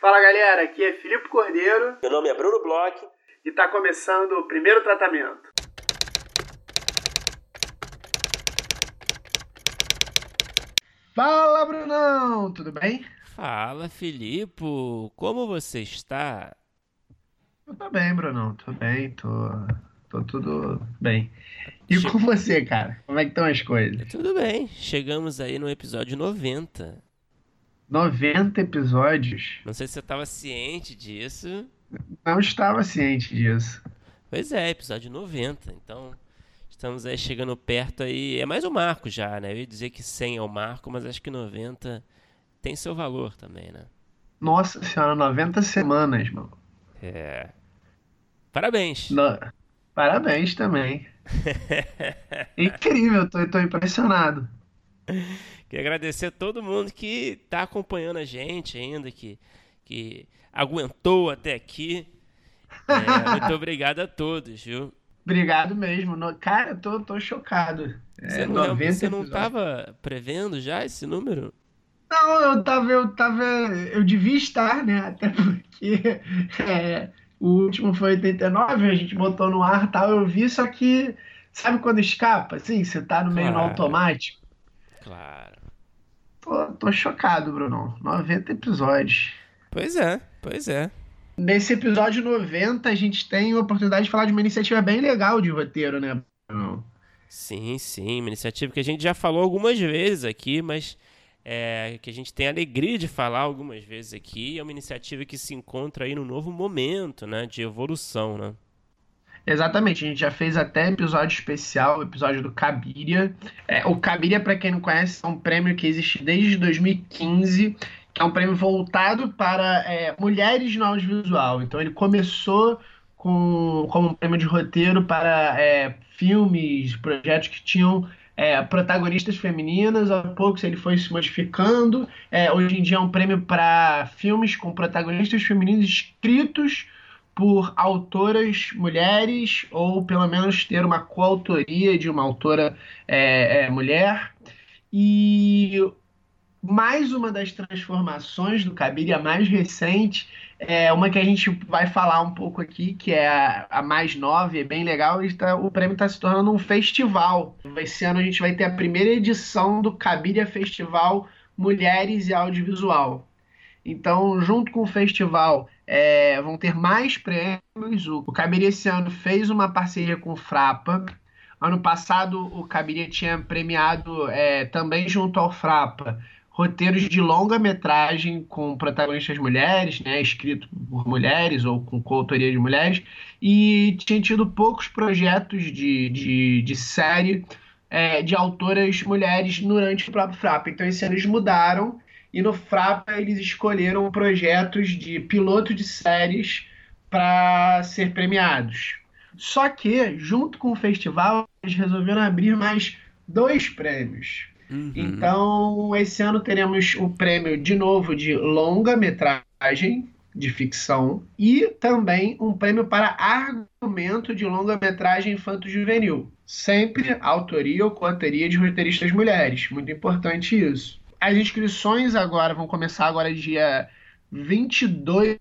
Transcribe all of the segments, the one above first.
Fala galera, aqui é Filipe Cordeiro. Meu nome é Bruno Bloch. E está começando o primeiro tratamento. Fala Brunão, tudo bem? Fala Filipe, como você está? Eu tô bem, Brunão, tô bem, tô, tô tudo bem. E che... com você, cara? Como é que estão as coisas? Tudo bem, chegamos aí no episódio 90. 90 episódios. Não sei se você estava ciente disso. Não estava ciente disso. Pois é, episódio 90. Então, estamos aí chegando perto aí. É mais um marco já, né? Eu ia dizer que 100 é o marco, mas acho que 90 tem seu valor também, né? Nossa senhora, 90 semanas, mano. É. Parabéns. No... Parabéns também. Incrível, tô, tô impressionado. Queria agradecer a todo mundo que está acompanhando a gente ainda, que, que aguentou até aqui. É, muito obrigado a todos, viu? Obrigado mesmo. No, cara, tô, tô chocado. Você, é, não, você não estava prevendo já esse número? Não, eu tava, eu tava. Eu devia estar, né? Até porque é, o último foi 89, a gente botou no ar tal, eu vi, só que. Sabe quando escapa? Assim, você tá no meio no automático? Claro. Tô, tô chocado, Bruno. 90 episódios. Pois é, pois é. Nesse episódio 90, a gente tem a oportunidade de falar de uma iniciativa bem legal de roteiro, né, Bruno? Sim, sim. Uma iniciativa que a gente já falou algumas vezes aqui, mas é, que a gente tem a alegria de falar algumas vezes aqui. É uma iniciativa que se encontra aí no novo momento, né, de evolução, né? Exatamente, a gente já fez até episódio especial, episódio do Cabiria. É, o Cabiria, para quem não conhece, é um prêmio que existe desde 2015, que é um prêmio voltado para é, mulheres no audiovisual. Então ele começou com, como um prêmio de roteiro para é, filmes, projetos que tinham é, protagonistas femininas, aos poucos ele foi se modificando. É, hoje em dia é um prêmio para filmes com protagonistas femininos escritos por autoras mulheres, ou pelo menos ter uma coautoria de uma autora é, é, mulher. E mais uma das transformações do Cabide, a mais recente, é uma que a gente vai falar um pouco aqui, que é a, a mais nova e é bem legal. Tá, o prêmio está se tornando um festival. Esse ano a gente vai ter a primeira edição do Cabide Festival Mulheres e Audiovisual. Então, junto com o festival, é, vão ter mais prêmios. O, o esse ano fez uma parceria com o Frapa. Ano passado, o Cabiria tinha premiado é, também junto ao Frapa roteiros de longa-metragem com protagonistas mulheres, né, escrito por mulheres ou com coautoria de mulheres, e tinha tido poucos projetos de, de, de série é, de autoras mulheres durante o próprio Frapa. Então, esse ano eles mudaram e no Frapa eles escolheram projetos de piloto de séries para ser premiados. Só que, junto com o festival, eles resolveram abrir mais dois prêmios. Uhum. Então, esse ano teremos o prêmio de novo de longa-metragem de ficção e também um prêmio para argumento de longa-metragem infanto-juvenil. Sempre autoria ou coautoria de roteiristas mulheres. Muito importante isso. As inscrições agora vão começar agora dia 22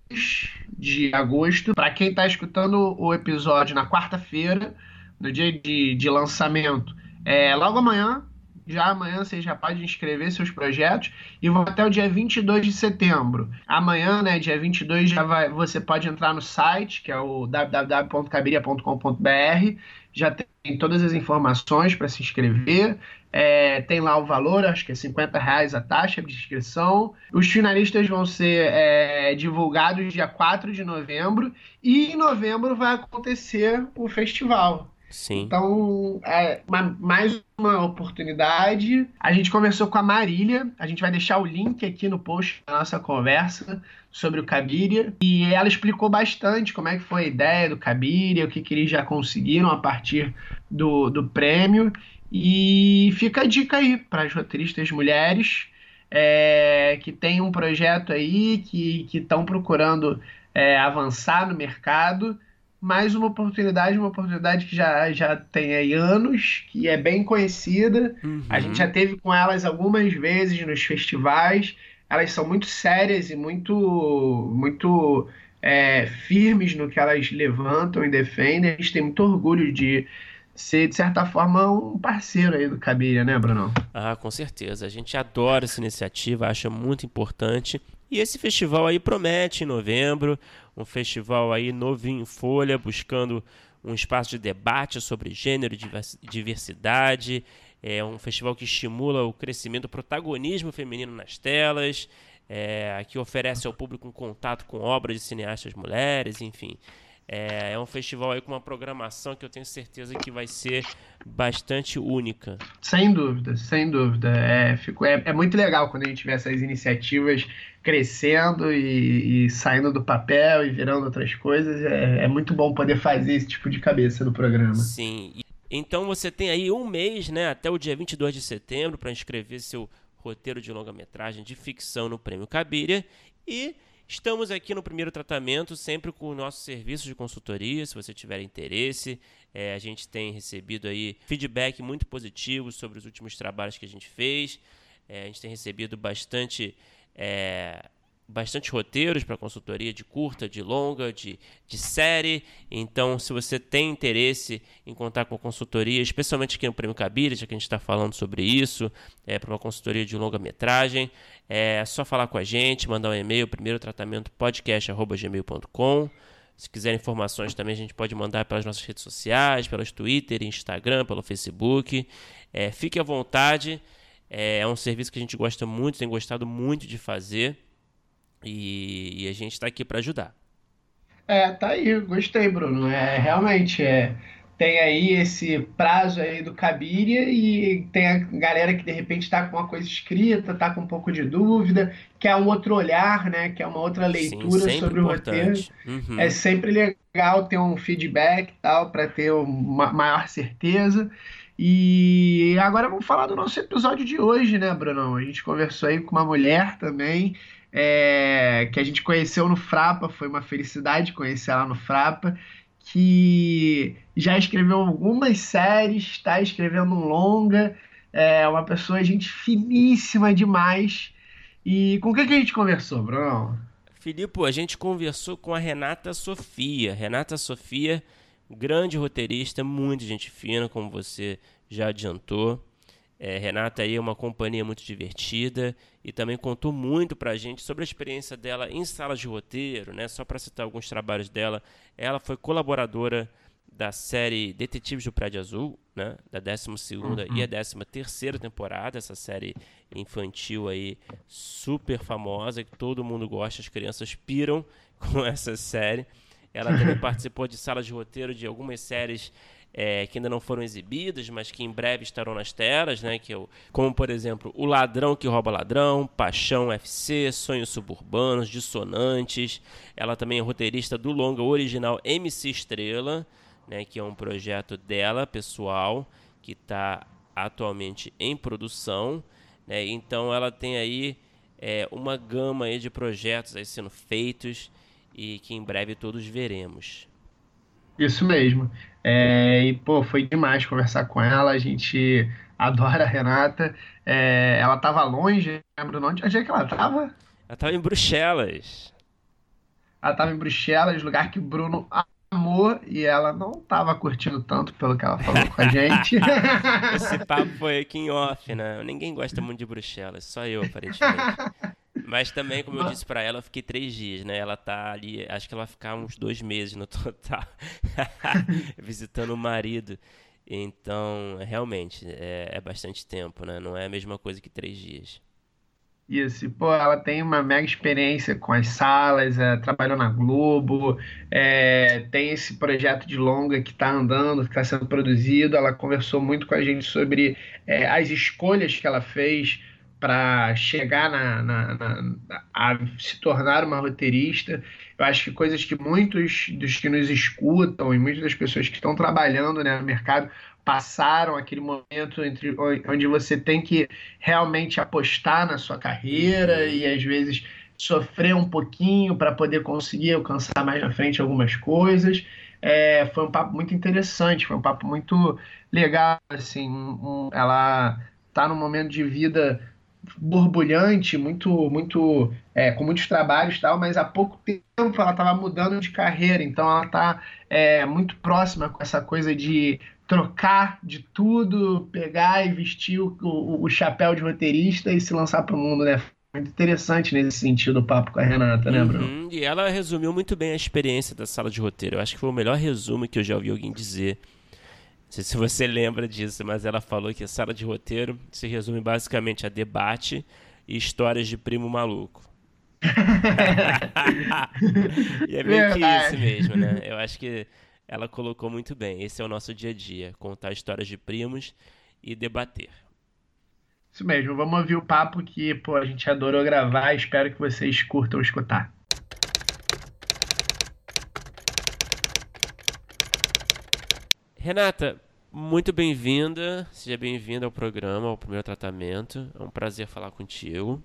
de agosto. Para quem está escutando o episódio na quarta-feira, no dia de, de lançamento, é, logo amanhã, já amanhã você já pode inscrever seus projetos e vão até o dia 22 de setembro. Amanhã, né, dia 22, já vai, você pode entrar no site, que é o www.cabiria.com.br, já tem todas as informações para se inscrever. É, tem lá o valor, acho que é 50 reais a taxa de inscrição. Os finalistas vão ser é, divulgados dia 4 de novembro e em novembro vai acontecer o festival. Sim. Então, é uma, mais uma oportunidade. A gente conversou com a Marília, a gente vai deixar o link aqui no post da nossa conversa sobre o Cabiria. E ela explicou bastante como é que foi a ideia do Cabiria, o que, que eles já conseguiram a partir do, do prêmio. E fica a dica aí para as roteiristas mulheres é, que têm um projeto aí, que estão procurando é, avançar no mercado. Mais uma oportunidade, uma oportunidade que já, já tem aí anos, que é bem conhecida. Uhum. A gente já teve com elas algumas vezes nos festivais. elas são muito sérias e muito, muito é, firmes no que elas levantam e defendem. A gente tem muito orgulho de ser, de certa forma, um parceiro aí do Cabiria, né, Bruno? Ah, com certeza. A gente adora essa iniciativa, acha muito importante. E esse festival aí promete em novembro, um festival aí novinho em folha, buscando um espaço de debate sobre gênero e diversidade. É um festival que estimula o crescimento do protagonismo feminino nas telas, é, que oferece ao público um contato com obras de cineastas mulheres, enfim. É, é, um festival aí com uma programação que eu tenho certeza que vai ser bastante única. Sem dúvida, sem dúvida. É, fico, é, é muito legal quando a gente vê essas iniciativas crescendo e, e, saindo do papel e virando outras coisas. É, é muito bom poder fazer esse tipo de cabeça no programa. Sim. Então você tem aí um mês, né, até o dia 22 de setembro, para inscrever seu roteiro de longa-metragem de ficção no Prêmio Cabiria. E estamos aqui no primeiro tratamento, sempre com o nosso serviço de consultoria. Se você tiver interesse, é, a gente tem recebido aí feedback muito positivo sobre os últimos trabalhos que a gente fez. É, a gente tem recebido bastante é, bastante roteiros para consultoria de curta, de longa, de, de série. Então, se você tem interesse em contar com a consultoria, especialmente aqui no Prêmio Cabira, já que a gente está falando sobre isso, é, para uma consultoria de longa-metragem, é só falar com a gente, mandar um e-mail, primeiro tratamento podcast.gmail.com. Se quiser informações também, a gente pode mandar pelas nossas redes sociais, pelas Twitter, Instagram, pelo Facebook. É, fique à vontade. É, é um serviço que a gente gosta muito, tem gostado muito de fazer. E, e a gente está aqui para ajudar. É, tá aí, gostei, Bruno. É, realmente, é, tem aí esse prazo aí do Cabiria e tem a galera que de repente está com uma coisa escrita, está com um pouco de dúvida, quer um outro olhar, né? Quer uma outra leitura Sim, sobre importante. o roteiro. Uhum. É sempre legal ter um feedback tal para ter uma maior certeza. E agora vamos falar do nosso episódio de hoje, né, Brunão? A gente conversou aí com uma mulher também é, que a gente conheceu no Frapa, foi uma felicidade conhecer ela no Frapa, que já escreveu algumas séries, está escrevendo um longa, é uma pessoa, gente finíssima demais. E com o que, que a gente conversou, Bruno? Filipe, a gente conversou com a Renata Sofia. Renata Sofia, grande roteirista, muito gente fina, como você já adiantou. É, Renata aí é uma companhia muito divertida e também contou muito pra gente sobre a experiência dela em salas de roteiro, né? Só para citar alguns trabalhos dela, ela foi colaboradora da série Detetives do Prédio Azul, né? Da 12 segunda uhum. e a 13 terceira temporada, essa série infantil aí super famosa que todo mundo gosta, as crianças piram com essa série. Ela também participou de salas de roteiro de algumas séries é, que ainda não foram exibidas, mas que em breve estarão nas telas, né? Que eu, é como por exemplo, O Ladrão que Rouba Ladrão, Paixão FC, Sonhos Suburbanos, Dissonantes. Ela também é roteirista do longa original MC Estrela, né? Que é um projeto dela, pessoal, que está atualmente em produção. Né? Então ela tem aí é, uma gama aí de projetos aí sendo feitos e que em breve todos veremos. Isso mesmo. É, e, pô, foi demais conversar com ela. A gente adora a Renata. É, ela tava longe, lembro onde, onde é que ela tava? Ela tava em Bruxelas. Ela tava em Bruxelas, lugar que o Bruno amou e ela não tava curtindo tanto pelo que ela falou com a gente. Esse papo foi aqui em off, né? Ninguém gosta muito de Bruxelas, só eu, aparentemente. Mas também, como eu disse para ela, eu fiquei três dias, né? Ela tá ali, acho que ela vai ficar uns dois meses no total, visitando o marido. Então, realmente, é, é, bastante tempo, né? Não é a mesma coisa que três dias. Isso, pô, ela tem uma mega experiência com as salas, é, trabalhou na Globo, é, tem esse projeto de longa que está andando, que está sendo produzido. Ela conversou muito com a gente sobre é, as escolhas que ela fez para chegar na, na, na, a se tornar uma roteirista. Eu acho que coisas que muitos dos que nos escutam e muitas das pessoas que estão trabalhando né, no mercado passaram aquele momento entre onde você tem que realmente apostar na sua carreira e às vezes sofrer um pouquinho para poder conseguir alcançar mais na frente algumas coisas. É, foi um papo muito interessante, foi um papo muito legal. Assim, um, ela está num momento de vida borbulhante, muito, muito é, com muitos trabalhos e tal, mas há pouco tempo ela estava mudando de carreira, então ela está é, muito próxima com essa coisa de trocar de tudo, pegar e vestir o, o, o chapéu de roteirista e se lançar para o mundo, né? Muito interessante nesse sentido o papo com a Renata, né, Bruno? Uhum, e ela resumiu muito bem a experiência da sala de roteiro. Eu acho que foi o melhor resumo que eu já ouvi alguém dizer. Não sei se você lembra disso, mas ela falou que a sala de roteiro se resume basicamente a debate e histórias de primo maluco. e é meio que isso mesmo, né? Eu acho que ela colocou muito bem. Esse é o nosso dia a dia: contar histórias de primos e debater. Isso mesmo, vamos ouvir o papo que pô, a gente adorou gravar. Espero que vocês curtam escutar. Renata, muito bem-vinda. Seja bem-vinda ao programa, ao primeiro tratamento. É um prazer falar contigo.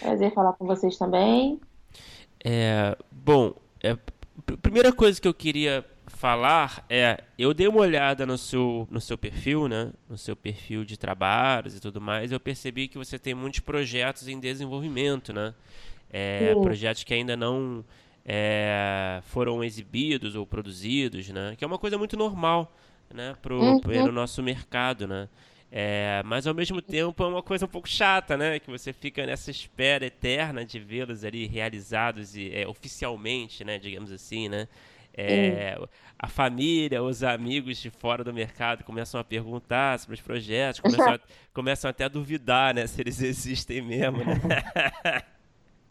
Prazer falar com vocês também. É, bom, é, primeira coisa que eu queria falar é, eu dei uma olhada no seu, no seu perfil, né? No seu perfil de trabalhos e tudo mais, eu percebi que você tem muitos projetos em desenvolvimento, né? É, projetos que ainda não é, foram exibidos ou produzidos, né? Que é uma coisa muito normal, né? Pro, uhum. pro nosso mercado, né? É, mas ao mesmo tempo é uma coisa um pouco chata, né? Que você fica nessa espera eterna de vê-los ali realizados e, é, oficialmente, né? Digamos assim, né? É, a família, os amigos de fora do mercado começam a perguntar sobre os projetos, começam, a, começam até a duvidar, né, se eles existem mesmo, né?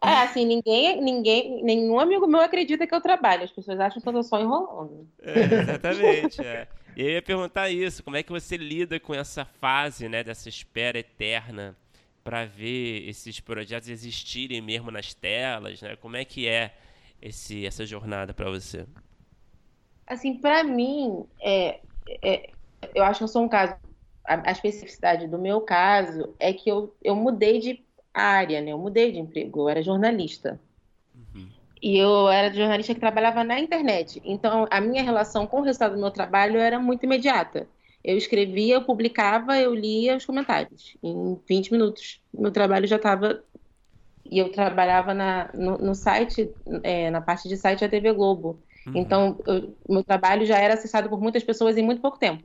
É, assim, ninguém, ninguém, nenhum amigo meu acredita que eu trabalho. As pessoas acham que eu tô só enrolando. É, exatamente. É. E eu ia perguntar isso, como é que você lida com essa fase, né, dessa espera eterna para ver esses projetos existirem mesmo nas telas, né? Como é que é esse, essa jornada para você? Assim, para mim, é, é, eu acho que eu sou um caso. A, a, especificidade do meu caso é que eu, eu mudei de área, né? Eu mudei de emprego. Eu era jornalista. Uhum. E eu era jornalista que trabalhava na internet. Então, a minha relação com o resultado do meu trabalho era muito imediata. Eu escrevia, eu publicava, eu lia os comentários. Em 20 minutos, meu trabalho já estava. E eu trabalhava na, no, no site, é, na parte de site da TV Globo. Uhum. Então, o meu trabalho já era acessado por muitas pessoas em muito pouco tempo.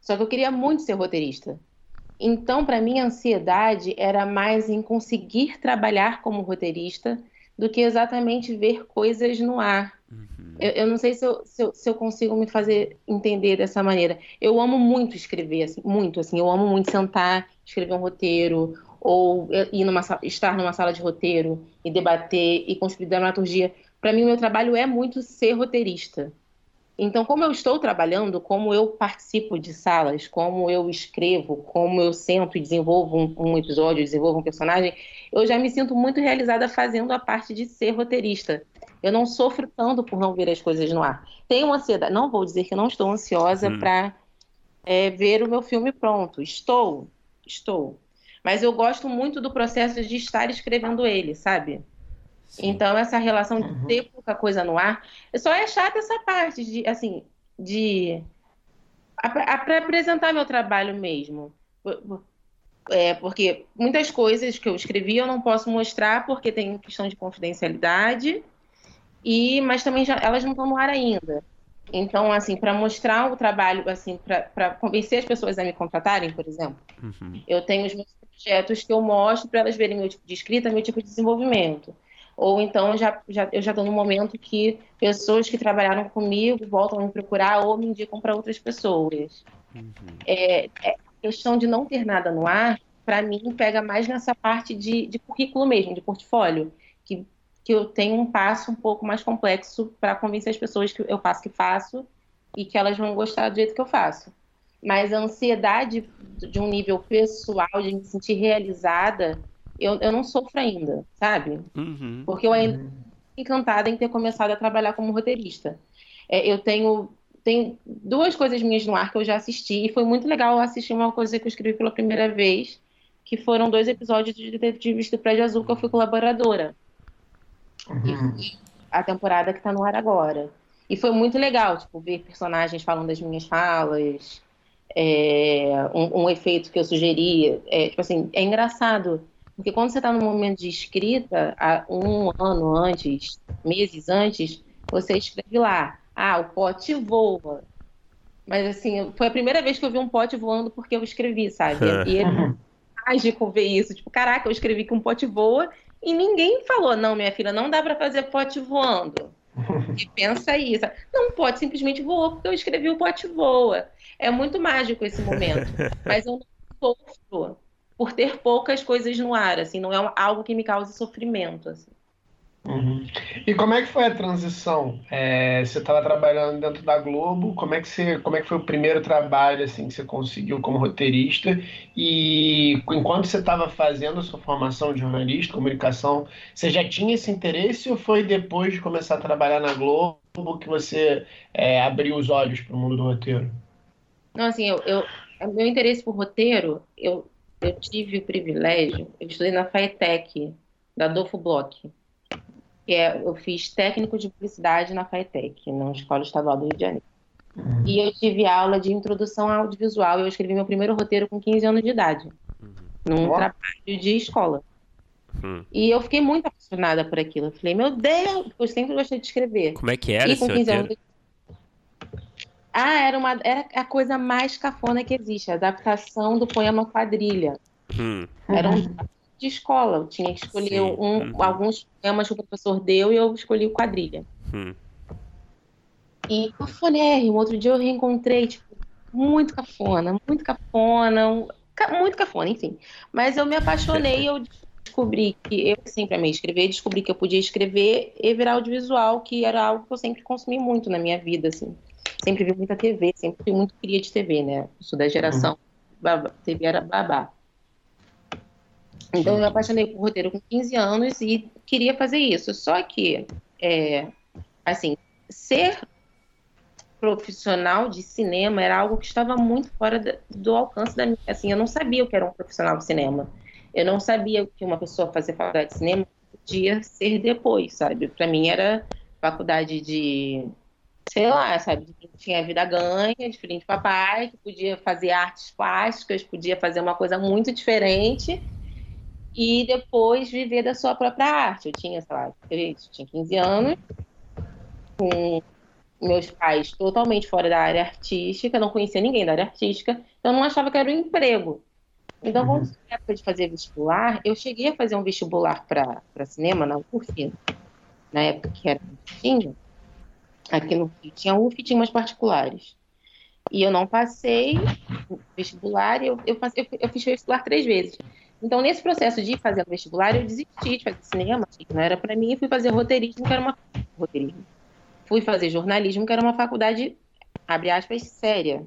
Só que eu queria muito ser roteirista. Então, para mim, a ansiedade era mais em conseguir trabalhar como roteirista do que exatamente ver coisas no ar. Uhum. Eu, eu, não sei se eu, se eu, se, eu, consigo me fazer entender dessa maneira. Eu amo muito escrever, assim, muito, assim, eu amo muito sentar, escrever um roteiro, ou ir numa, estar numa sala de roteiro e debater e construir dramaturgia para mim, o meu trabalho é muito ser roteirista. Então, como eu estou trabalhando, como eu participo de salas, como eu escrevo, como eu sento e desenvolvo um, um, episódio, desenvolvo um personagem, eu já me sinto muito realizada fazendo a parte de ser roteirista. Eu não sofro tanto por não ver as coisas no ar. Tenho ansiedade, não vou dizer que não estou ansiosa hum. para é, ver o meu filme pronto. Estou, estou. Mas eu gosto muito do processo de estar escrevendo ele, sabe? Então, essa relação de uhum. ter pouca coisa no ar, só é chata essa parte de, assim, de para apresentar meu trabalho mesmo. É, porque muitas coisas que eu escrevi eu não posso mostrar porque tem questão de confidencialidade, e mas também já, elas não estão no ar ainda. Então, assim, para mostrar o trabalho, assim, para convencer as pessoas a me contratarem, por exemplo, uhum. eu tenho os meus projetos que eu mostro para elas verem meu tipo de escrita, meu tipo de desenvolvimento ou então já, já, eu já estou no momento que pessoas que trabalharam comigo voltam a me procurar ou me indicam para outras pessoas. Uhum. É, é, questão de não ter nada no ar, para mim, pega mais nessa parte de, de currículo mesmo, de portfólio, que, que eu tenho um passo um pouco mais complexo para convencer as pessoas que eu faço que faço e que elas vão gostar do jeito que eu faço. Mas a ansiedade de um nível pessoal, de me sentir realizada, eu, eu não sofro ainda, sabe? Uhum. Porque eu ainda uhum. encantada em ter começado a trabalhar como roteirista. É, eu tenho, tenho duas coisas minhas no ar que eu já assisti, e foi muito legal assistir uma coisa que eu escrevi pela primeira vez, que foram dois episódios de Detetives do Prédio Azul, que eu fui colaboradora. Uhum. E, a temporada que está no ar agora. E foi muito legal, tipo, ver personagens falando das minhas falas, é, um, um, efeito que eu sugeri. É, tipo assim, é engraçado, porque quando você está no momento de escrita, um ano antes, meses antes, você escreve lá, ah, o pote voa. Mas assim, foi a primeira vez que eu vi um pote voando porque eu escrevi, sabe? E é mágico ver isso. Tipo, caraca, eu escrevi que um pote voa e ninguém falou, não, minha filha, não dá para fazer pote voando. E pensa isso. Não pode, simplesmente voou, porque eu escrevi o pote voa. É muito mágico esse momento. Mas eu não sofro por ter poucas coisas no ar, assim, não é algo que me cause sofrimento, assim. Uhum. E como é que foi a transição? É, você estava trabalhando dentro da Globo, como é, que você, como é que foi o primeiro trabalho assim, que você conseguiu como roteirista? E enquanto você estava fazendo a sua formação de jornalista, comunicação, você já tinha esse interesse ou foi depois de começar a trabalhar na Globo que você é, abriu os olhos para o mundo do roteiro? Não, assim, eu, eu, meu interesse por roteiro, eu, eu tive o privilégio, eu estudei na FAETEC, da Adolfo Bloch que é, eu fiz técnico de publicidade na FATEC, na Escola Estadual do Rio de Janeiro. Uhum. E eu tive aula de introdução ao audiovisual. Eu escrevi meu primeiro roteiro com 15 anos de idade, uhum. num oh. trabalho de escola. Uhum. E eu fiquei muito apaixonada por aquilo. Eu falei, meu Deus, eu sempre gostei de escrever. Como é que era e com 15 roteiro? anos Ah, era, uma, era a coisa mais cafona que existe, a adaptação do poema Quadrilha. Hum. Era um de escola. Eu tinha que escolher um, uhum. alguns temas que o professor deu e eu escolhi o quadrilha. Uhum. E cafonérrimo. Outro dia eu reencontrei, tipo, muito cafona, muito cafona, um, muito cafona, enfim. Mas eu me apaixonei e eu descobri que eu sempre amei escrever, descobri que eu podia escrever e virar audiovisual, que era algo que eu sempre consumi muito na minha vida, assim. Sempre vi muita TV, sempre fui muito cria de TV, né? Sou da geração, uhum. TV era babá. Então eu me apaixonei por roteiro com 15 anos e queria fazer isso. Só que, é, assim, ser profissional de cinema era algo que estava muito fora do alcance da minha. Assim, eu não sabia o que era um profissional de cinema. Eu não sabia que uma pessoa fazer faculdade de cinema podia ser depois, sabe? Para mim era faculdade de, sei lá, sabe? Que tinha vida ganha, diferente de papai, que podia fazer artes plásticas, podia fazer uma coisa muito diferente e depois viver da sua própria arte. Eu tinha, sei lá, eu tinha 15 anos, com meus pais totalmente fora da área artística, não conhecia ninguém da área artística, então eu não achava que era um emprego. Então, uhum. quando na época de fazer vestibular, eu cheguei a fazer um vestibular para cinema na UF, na época que era tinha, aqui no Rio tinha UF e tinha umas particulares. E eu não passei vestibular, eu, eu, eu, eu fiz vestibular três vezes. Então, nesse processo de fazer o vestibular, eu desisti de fazer cinema, que não era para mim, e fui fazer roteirismo, que era uma roteirismo. Fui fazer jornalismo, que era uma faculdade, abre aspas, séria.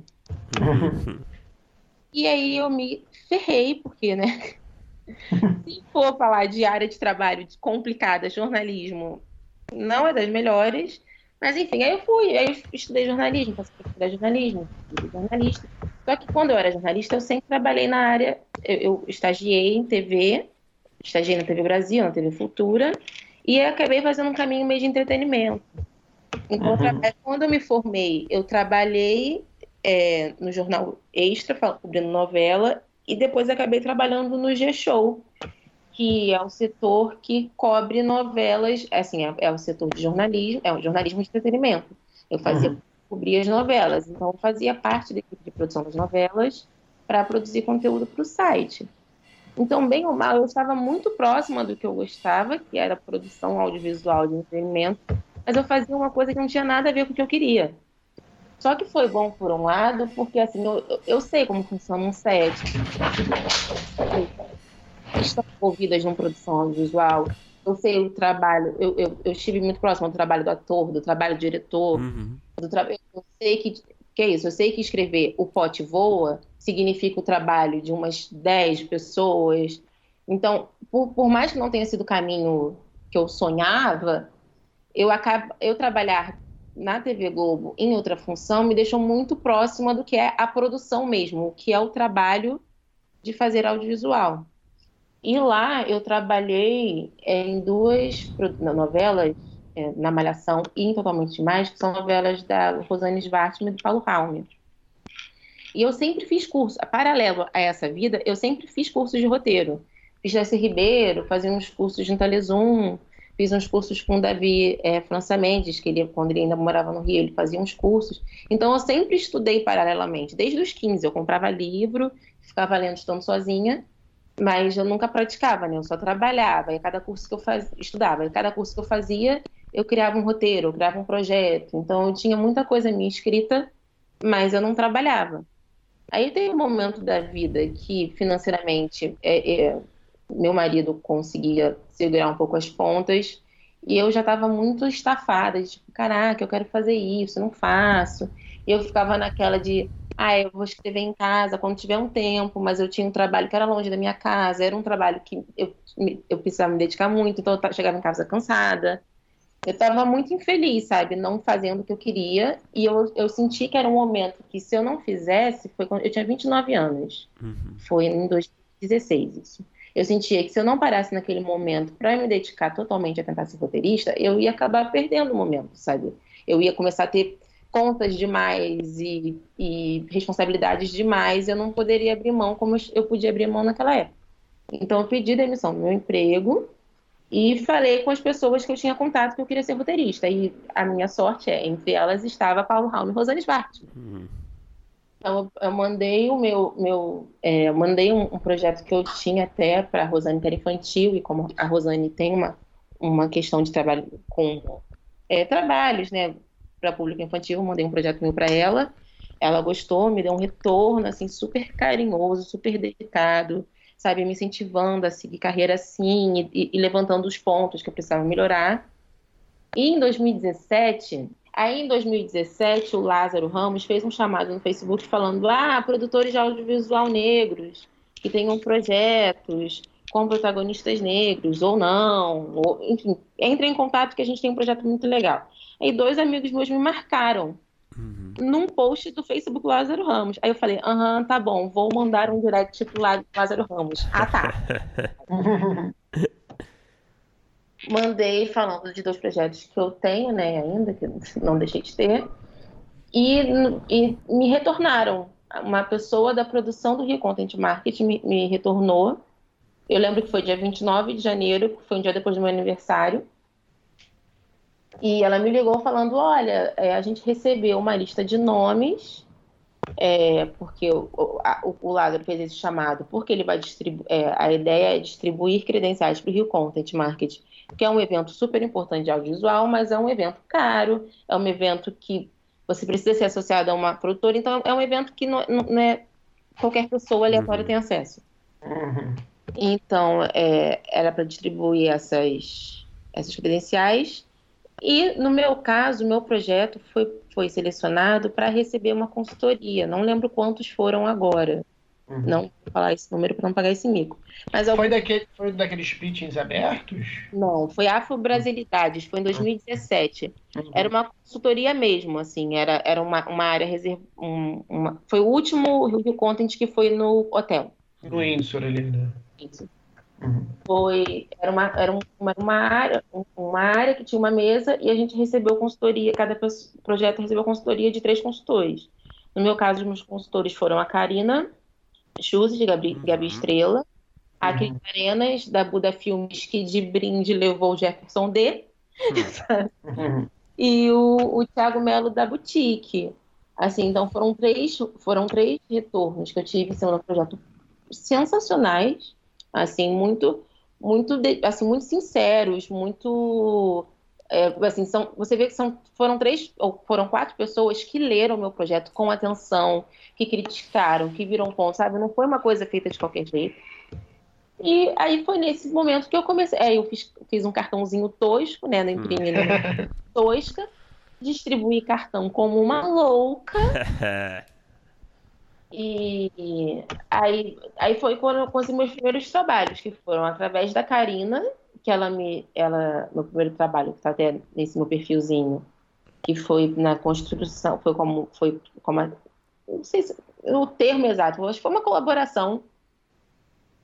e aí eu me ferrei, porque, né? Se for falar de área de trabalho complicada, jornalismo não é das melhores. Mas enfim, aí eu fui, aí eu estudei jornalismo, passei para estudar jornalismo, jornalista. Só que quando eu era jornalista, eu sempre trabalhei na área, eu, eu estagiei em TV, estagiei na TV Brasil, na TV Futura, e acabei fazendo um caminho meio de entretenimento. Então, uhum. quando eu me formei, eu trabalhei é, no jornal Extra, cobrindo novela, e depois acabei trabalhando no G-Show, que é o setor que cobre novelas, assim, é, é, o setor de jornalismo, é o jornalismo de entretenimento. Eu fazia uhum cobria as novelas. Então, fazia parte da equipe de produção das novelas para produzir conteúdo para o site. Então, bem ou mal, eu estava muito próxima do que eu gostava, que era produção audiovisual de entretenimento, mas eu fazia uma coisa que não tinha nada a ver com o que eu queria. Só que foi bom por um lado, porque assim, eu, eu sei como funciona um set. Estão envolvidas numa produção audiovisual. Eu sei o trabalho, eu, eu, eu estive muito próximo do trabalho do ator, do trabalho do diretor. Uhum do trabalho. Eu sei que, que é isso, eu sei que escrever o pote voa significa o trabalho de umas 10 pessoas. Então, por, por mais que não tenha sido o caminho que eu sonhava, eu acabo, eu trabalhar na TV Globo em outra função me deixou muito próxima do que é a produção mesmo, o que é o trabalho de fazer audiovisual. E lá eu trabalhei em duas novelas é, na Malhação e em Totalmente Demais, que são novelas da Rosane Schwartzman e do Paulo Raumer. E eu sempre fiz curso, paralelo a essa vida, eu sempre fiz cursos de roteiro. Fiz Darcy Ribeiro, fazia uns cursos de Antalesum, fiz uns cursos com o Davi é, França Mendes, que ele, quando ele ainda morava no Rio, ele fazia uns cursos. Então eu sempre estudei paralelamente, desde os 15. Eu comprava livro, ficava lendo estando sozinha, mas eu nunca praticava, né? Eu só trabalhava. E cada curso que eu fazia, estudava, e cada curso que eu fazia, eu criava um roteiro, eu criava um projeto. Então eu tinha muita coisa minha escrita, mas eu não trabalhava. Aí tem um momento da vida que financeiramente é, é, meu marido conseguia segurar um pouco as pontas e eu já estava muito estafada, de tipo, caraca, eu quero fazer isso, não faço. E eu ficava naquela de, ah, eu vou escrever em casa quando tiver um tempo, mas eu tinha um trabalho que era longe da minha casa, era um trabalho que eu, eu precisava me dedicar muito, então eu chegava em casa cansada. Eu estava muito infeliz, sabe, não fazendo o que eu queria, e eu, eu senti que era um momento que se eu não fizesse, foi quando eu tinha 29 anos, uhum. foi em 2016 isso eu sentia que se eu não parasse naquele momento para me dedicar totalmente a tentar ser roteirista, eu ia acabar perdendo o momento, sabe? Eu ia começar a ter contas demais e, e responsabilidades demais, eu não poderia abrir mão como eu podia abrir mão naquela época. Então eu pedi demissão do meu emprego e falei com as pessoas que eu tinha contato que eu queria ser roteirista. E a minha sorte é, entre elas estava Paulo Raul e Rosane Svart. Uhum. Então, eu mandei o meu, meu é, mandei um, um, projeto que eu tinha até para a Rosane, que era infantil, e como a Rosane tem uma, uma questão de trabalho com é, trabalhos, né, para público infantil, mandei um projeto meu para ela. Ela gostou, me deu um retorno, assim, super carinhoso, super dedicado, sabe, me incentivando a seguir carreira assim e, e levantando os pontos que eu precisava melhorar. E em 2017, Aí, em 2017, o Lázaro Ramos fez um chamado no Facebook falando: ah, produtores de audiovisual negros que tenham projetos com protagonistas negros ou não, ou, enfim, entre em contato que a gente tem um projeto muito legal. Aí, dois amigos meus me marcaram uhum. num post do Facebook Lázaro Ramos. Aí eu falei: aham, tá bom, vou mandar um direct pro Lázaro Ramos. Ah, tá. mandei falando de dois projetos que eu tenho, né, ainda, que não deixei de ter, e, e me retornaram. Uma pessoa da produção do Rio Content Marketing me, me retornou. Eu lembro que foi dia 29 de janeiro, que foi um dia depois do meu aniversário. E ela me ligou falando: Olha, é, a gente recebeu uma lista de nomes, é, porque o, o, o Lázaro fez esse chamado, porque ele vai distribuir. É, a ideia é distribuir credenciais para o Rio Content Marketing que é um evento super importante de audiovisual, mas é um evento caro, é um evento que você precisa ser associado a uma produtora, então é um evento que não, não é qualquer pessoa aleatória uhum. tem acesso. Uhum. Então, é, era para distribuir essas, essas credenciais. E, no meu caso, o meu projeto foi, foi selecionado para receber uma consultoria. Não lembro quantos foram agora. Uhum. Não vou falar esse número para não pagar esse mico. Mas algum... foi, daquele, foi daqueles pitchings abertos? Não, foi Afro-Brasilidades, foi em 2017. Uhum. Era uma consultoria mesmo, assim, era, era uma, uma área reservada. Um, uma... Foi o último review content que foi no hotel. No Windsor ali, né? Isso. Uhum. Foi, era, uma, era uma, uma, área, uma área que tinha uma mesa e a gente recebeu consultoria, cada projeto recebeu consultoria de três consultores. No meu caso, os meus consultores foram a Karina, Chuzes, de Gabi, uhum. Gabi Estrela. A Cris uhum. Arenas, da Buda Filmes, que de brinde levou o Jefferson D. Uhum. e o, o Thiago Melo, da Boutique. Assim, então foram três, foram três retornos que eu tive sendo um projeto sensacionais, assim, muito, muito, assim, muito sinceros, muito é, assim, são, você vê que são, foram três ou foram quatro pessoas que leram o meu projeto com atenção, que criticaram, que viram ponto, sabe? Não foi uma coisa feita de qualquer jeito. E aí foi nesse momento que eu comecei. Aí eu fiz, fiz um cartãozinho tosco, né? Não imprimi hum. tosca, distribuí cartão como uma louca. e aí, aí foi quando eu consegui meus primeiros trabalhos, que foram através da Karina, que ela me. Ela, meu primeiro trabalho, que está até nesse meu perfilzinho, que foi na construção, foi como. Foi como não sei se o termo exato, que foi uma colaboração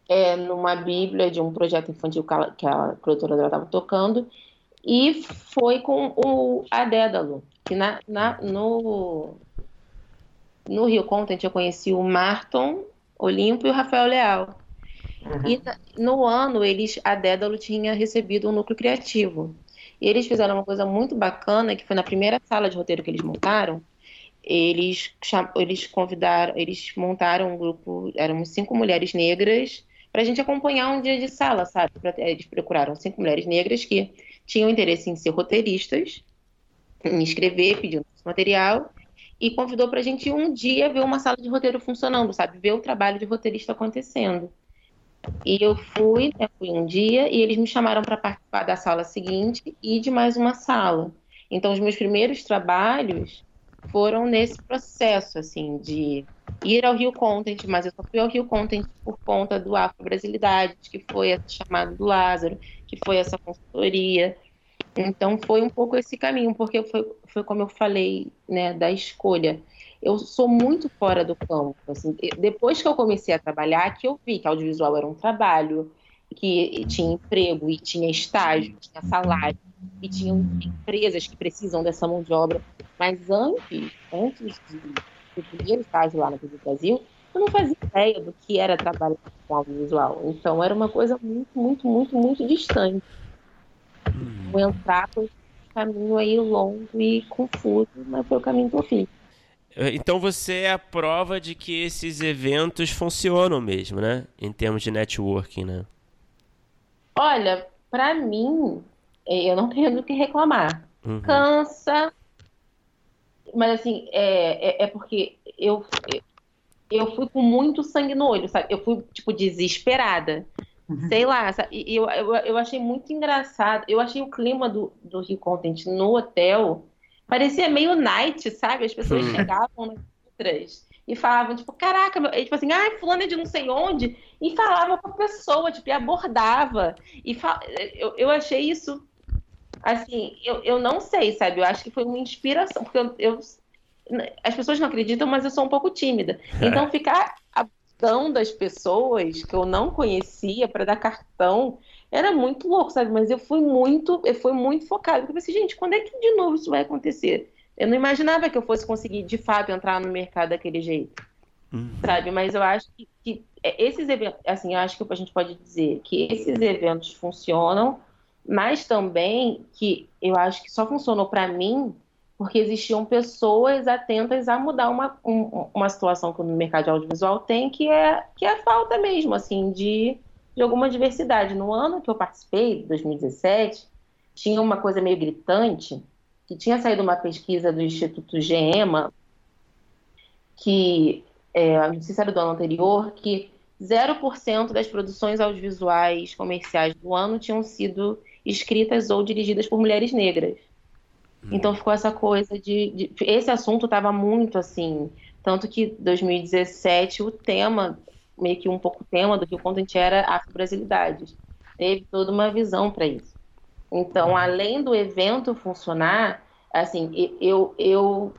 é, numa Bíblia de um projeto infantil que, ela, que a produtora dela estava tocando, e foi com o, a Dédalo, que na, na, no, no Rio Content eu conheci o Marton Olimpo e o Rafael Leal. Uhum. E no ano, eles, a Dédalo tinha recebido um núcleo criativo. E eles fizeram uma coisa muito bacana, que foi na primeira sala de roteiro que eles montaram, eles, eles convidaram, eles montaram um grupo, éramos cinco mulheres negras, para a gente acompanhar um dia de sala, sabe? Eles procuraram cinco mulheres negras que tinham interesse em ser roteiristas, em escrever, pedindo material, e convidou para a gente um dia ver uma sala de roteiro funcionando, sabe? Ver o trabalho de roteirista acontecendo. E eu fui, né, fui um dia, e eles me chamaram para participar da sala seguinte e de mais uma sala. Então, os meus primeiros trabalhos foram nesse processo, assim, de ir ao Rio Content, mas eu só fui ao Rio Content por conta do Afro-Brasilidade, que foi a chamada do Lázaro, que foi essa consultoria. Então, foi um pouco esse caminho, porque foi, foi como eu falei, né, da escolha eu sou muito fora do campo. Assim, depois que eu comecei a trabalhar, que eu vi que audiovisual era um trabalho, que tinha emprego e tinha estágio, tinha salário, e tinha empresas que precisam dessa mão de obra. Mas antes, antes do primeiro estágio lá no Brasil, eu não fazia ideia do que era trabalhar com audiovisual. Então era uma coisa muito, muito, muito, muito distante. Uhum. Vou entrar por um caminho aí longo e confuso, mas foi o caminho que eu fiz. Eh, então você é a prova de que esses eventos funcionam mesmo, né? Em termos de networking, né? Olha, para mim, eu não tenho do que reclamar. Uhum. Cansa, mas assim, é, é, é, porque eu, eu fui com muito sangue no olho, sabe? Eu fui, tipo, desesperada. Uhum. Sei lá? E eu, eu, eu achei muito engraçado. Eu achei o clima do, do Rio Content no hotel parecia meio night, sabe? As pessoas hum. chegavam nas outras e falavam, tipo, caraca, meu... tipo assim, ai, fulano é de não sei onde, e falava com a pessoa, tipo, e abordava. E fa... eu, eu achei isso, assim, eu, eu não sei, sabe? Eu acho que foi uma inspiração, porque eu, eu as pessoas não acreditam, mas eu sou um pouco tímida. É. Então, ficar abordando as pessoas que eu não conhecia para dar cartão era muito louco, sabe? Mas eu fui muito, eu fui muito focada. Porque eu pensei, gente, quando é que de novo isso vai acontecer? Eu não imaginava que eu fosse conseguir, de fato, entrar no mercado daquele jeito. Uhum. Sabe? Mas eu acho que, que esses eventos, assim, eu acho que a gente pode dizer que esses eventos funcionam, mas também que eu acho que só funcionou para mim porque existiam pessoas atentas a mudar uma, um, uma situação que no mercado audiovisual tem, que é, que é a falta mesmo, assim, de de alguma diversidade. No ano que eu participei, 2017, tinha uma coisa meio gritante, que tinha saído uma pesquisa do Instituto GEMA, que, é, não sei se era do ano anterior, que 0% das produções audiovisuais comerciais do ano tinham sido escritas ou dirigidas por mulheres negras. Então ficou essa coisa de. de esse assunto estava muito assim. Tanto que 2017 o tema meio que um pouco tema do que o content era afro-brasilidades. Teve toda uma visão para isso. Então, além do evento funcionar, assim, eu, eu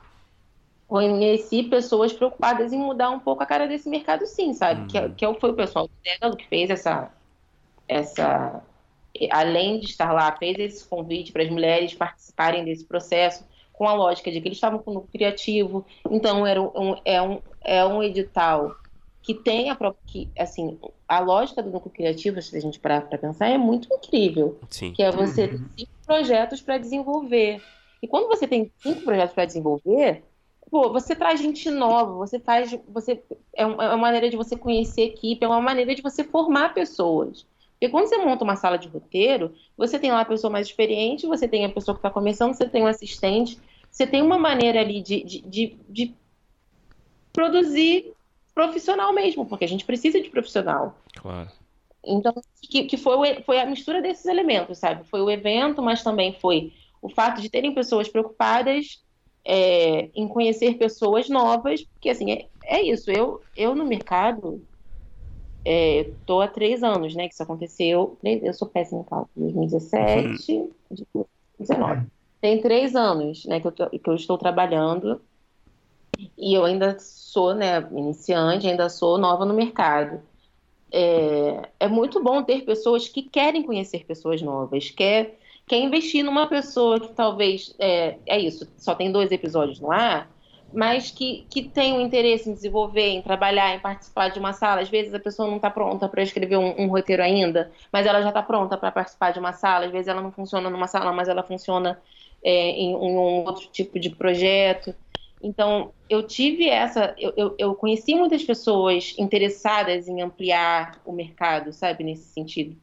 conheci pessoas preocupadas em mudar um pouco a cara desse mercado, sim, sabe? Uhum. Que, que foi o pessoal do que fez essa, essa, além de estar lá, fez esse convite para as mulheres participarem desse processo com a lógica de que eles estavam com o criativo. Então, era um, é, um, é um edital que tem a própria. Que, assim, a lógica do núcleo criativo, se a gente parar para pensar, é muito incrível. Sim. Que é você ter cinco projetos para desenvolver. E quando você tem cinco projetos para desenvolver, pô, você traz gente nova, você faz. Você, é, é uma maneira de você conhecer equipe, é uma maneira de você formar pessoas. Porque quando você monta uma sala de roteiro, você tem lá a pessoa mais experiente, você tem a pessoa que está começando, você tem um assistente, você tem uma maneira ali de, de, de, de produzir profissional mesmo, porque a gente precisa de profissional. Claro. Então, que, que foi, foi a mistura desses elementos, sabe? Foi o evento, mas também foi o fato de terem pessoas preocupadas é, em conhecer pessoas novas, porque assim, é, é isso, eu, eu no mercado estou é, há três anos, né, que isso aconteceu, eu sou péssima em cálculo, 2017, 2019. Tem três anos, né, que eu, que eu estou trabalhando e eu ainda sou, né, iniciante, ainda sou nova no mercado. É, é muito bom ter pessoas que querem conhecer pessoas novas, quer, quer investir numa pessoa que talvez, é, é isso, só tem dois episódios no ar, mas que, que tem um interesse em desenvolver, em trabalhar, em participar de uma sala. Às vezes a pessoa não está pronta para escrever um, um, roteiro ainda, mas ela já está pronta para participar de uma sala. Às vezes ela não funciona numa sala, mas ela funciona é, em, um outro tipo de projeto. Então, eu tive essa. Eu, eu, eu, conheci muitas pessoas interessadas em ampliar o mercado, sabe, nesse sentido.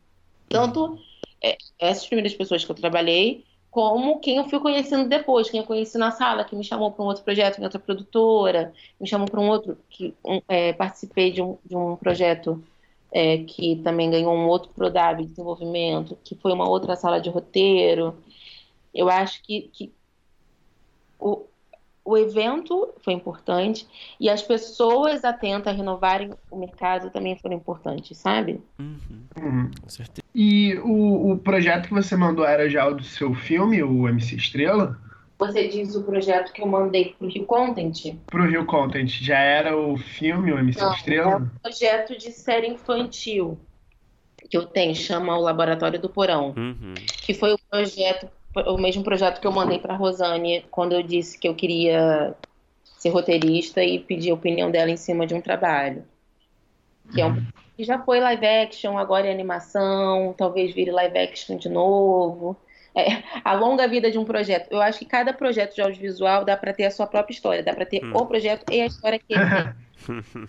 Tanto é, essas primeiras pessoas que eu trabalhei, como quem eu fui conhecendo depois, quem eu conheci na sala, que me chamou para um outro projeto em outra produtora, me chamou para um outro, que um, é, participei de um, de um projeto é, que também ganhou um outro PRODAB de desenvolvimento, que foi uma outra sala de roteiro. Eu acho que, que o, o evento foi importante e as pessoas atentas a renovarem o mercado também foram importantes, sabe? Uhum. Uhum. Com certeza. E o, o projeto que você mandou era já o do seu filme, o MC Estrela? Você diz o projeto que eu mandei pro Rio Content? Pro Rio Content. Já era o filme, o MC Não, Estrela? É um projeto de série infantil que eu tenho, chama o Laboratório do Porão. Uhum. Que foi o projeto o mesmo projeto que eu mandei para Rosane quando eu disse que eu queria ser roteirista e pedir a opinião dela em cima de um trabalho. Que, é um, que já foi live action, agora é animação, talvez vire live action de novo. É, a longa vida de um projeto. Eu acho que cada projeto de audiovisual dá para ter a sua própria história, dá para ter hum. o projeto e a história que ele tem.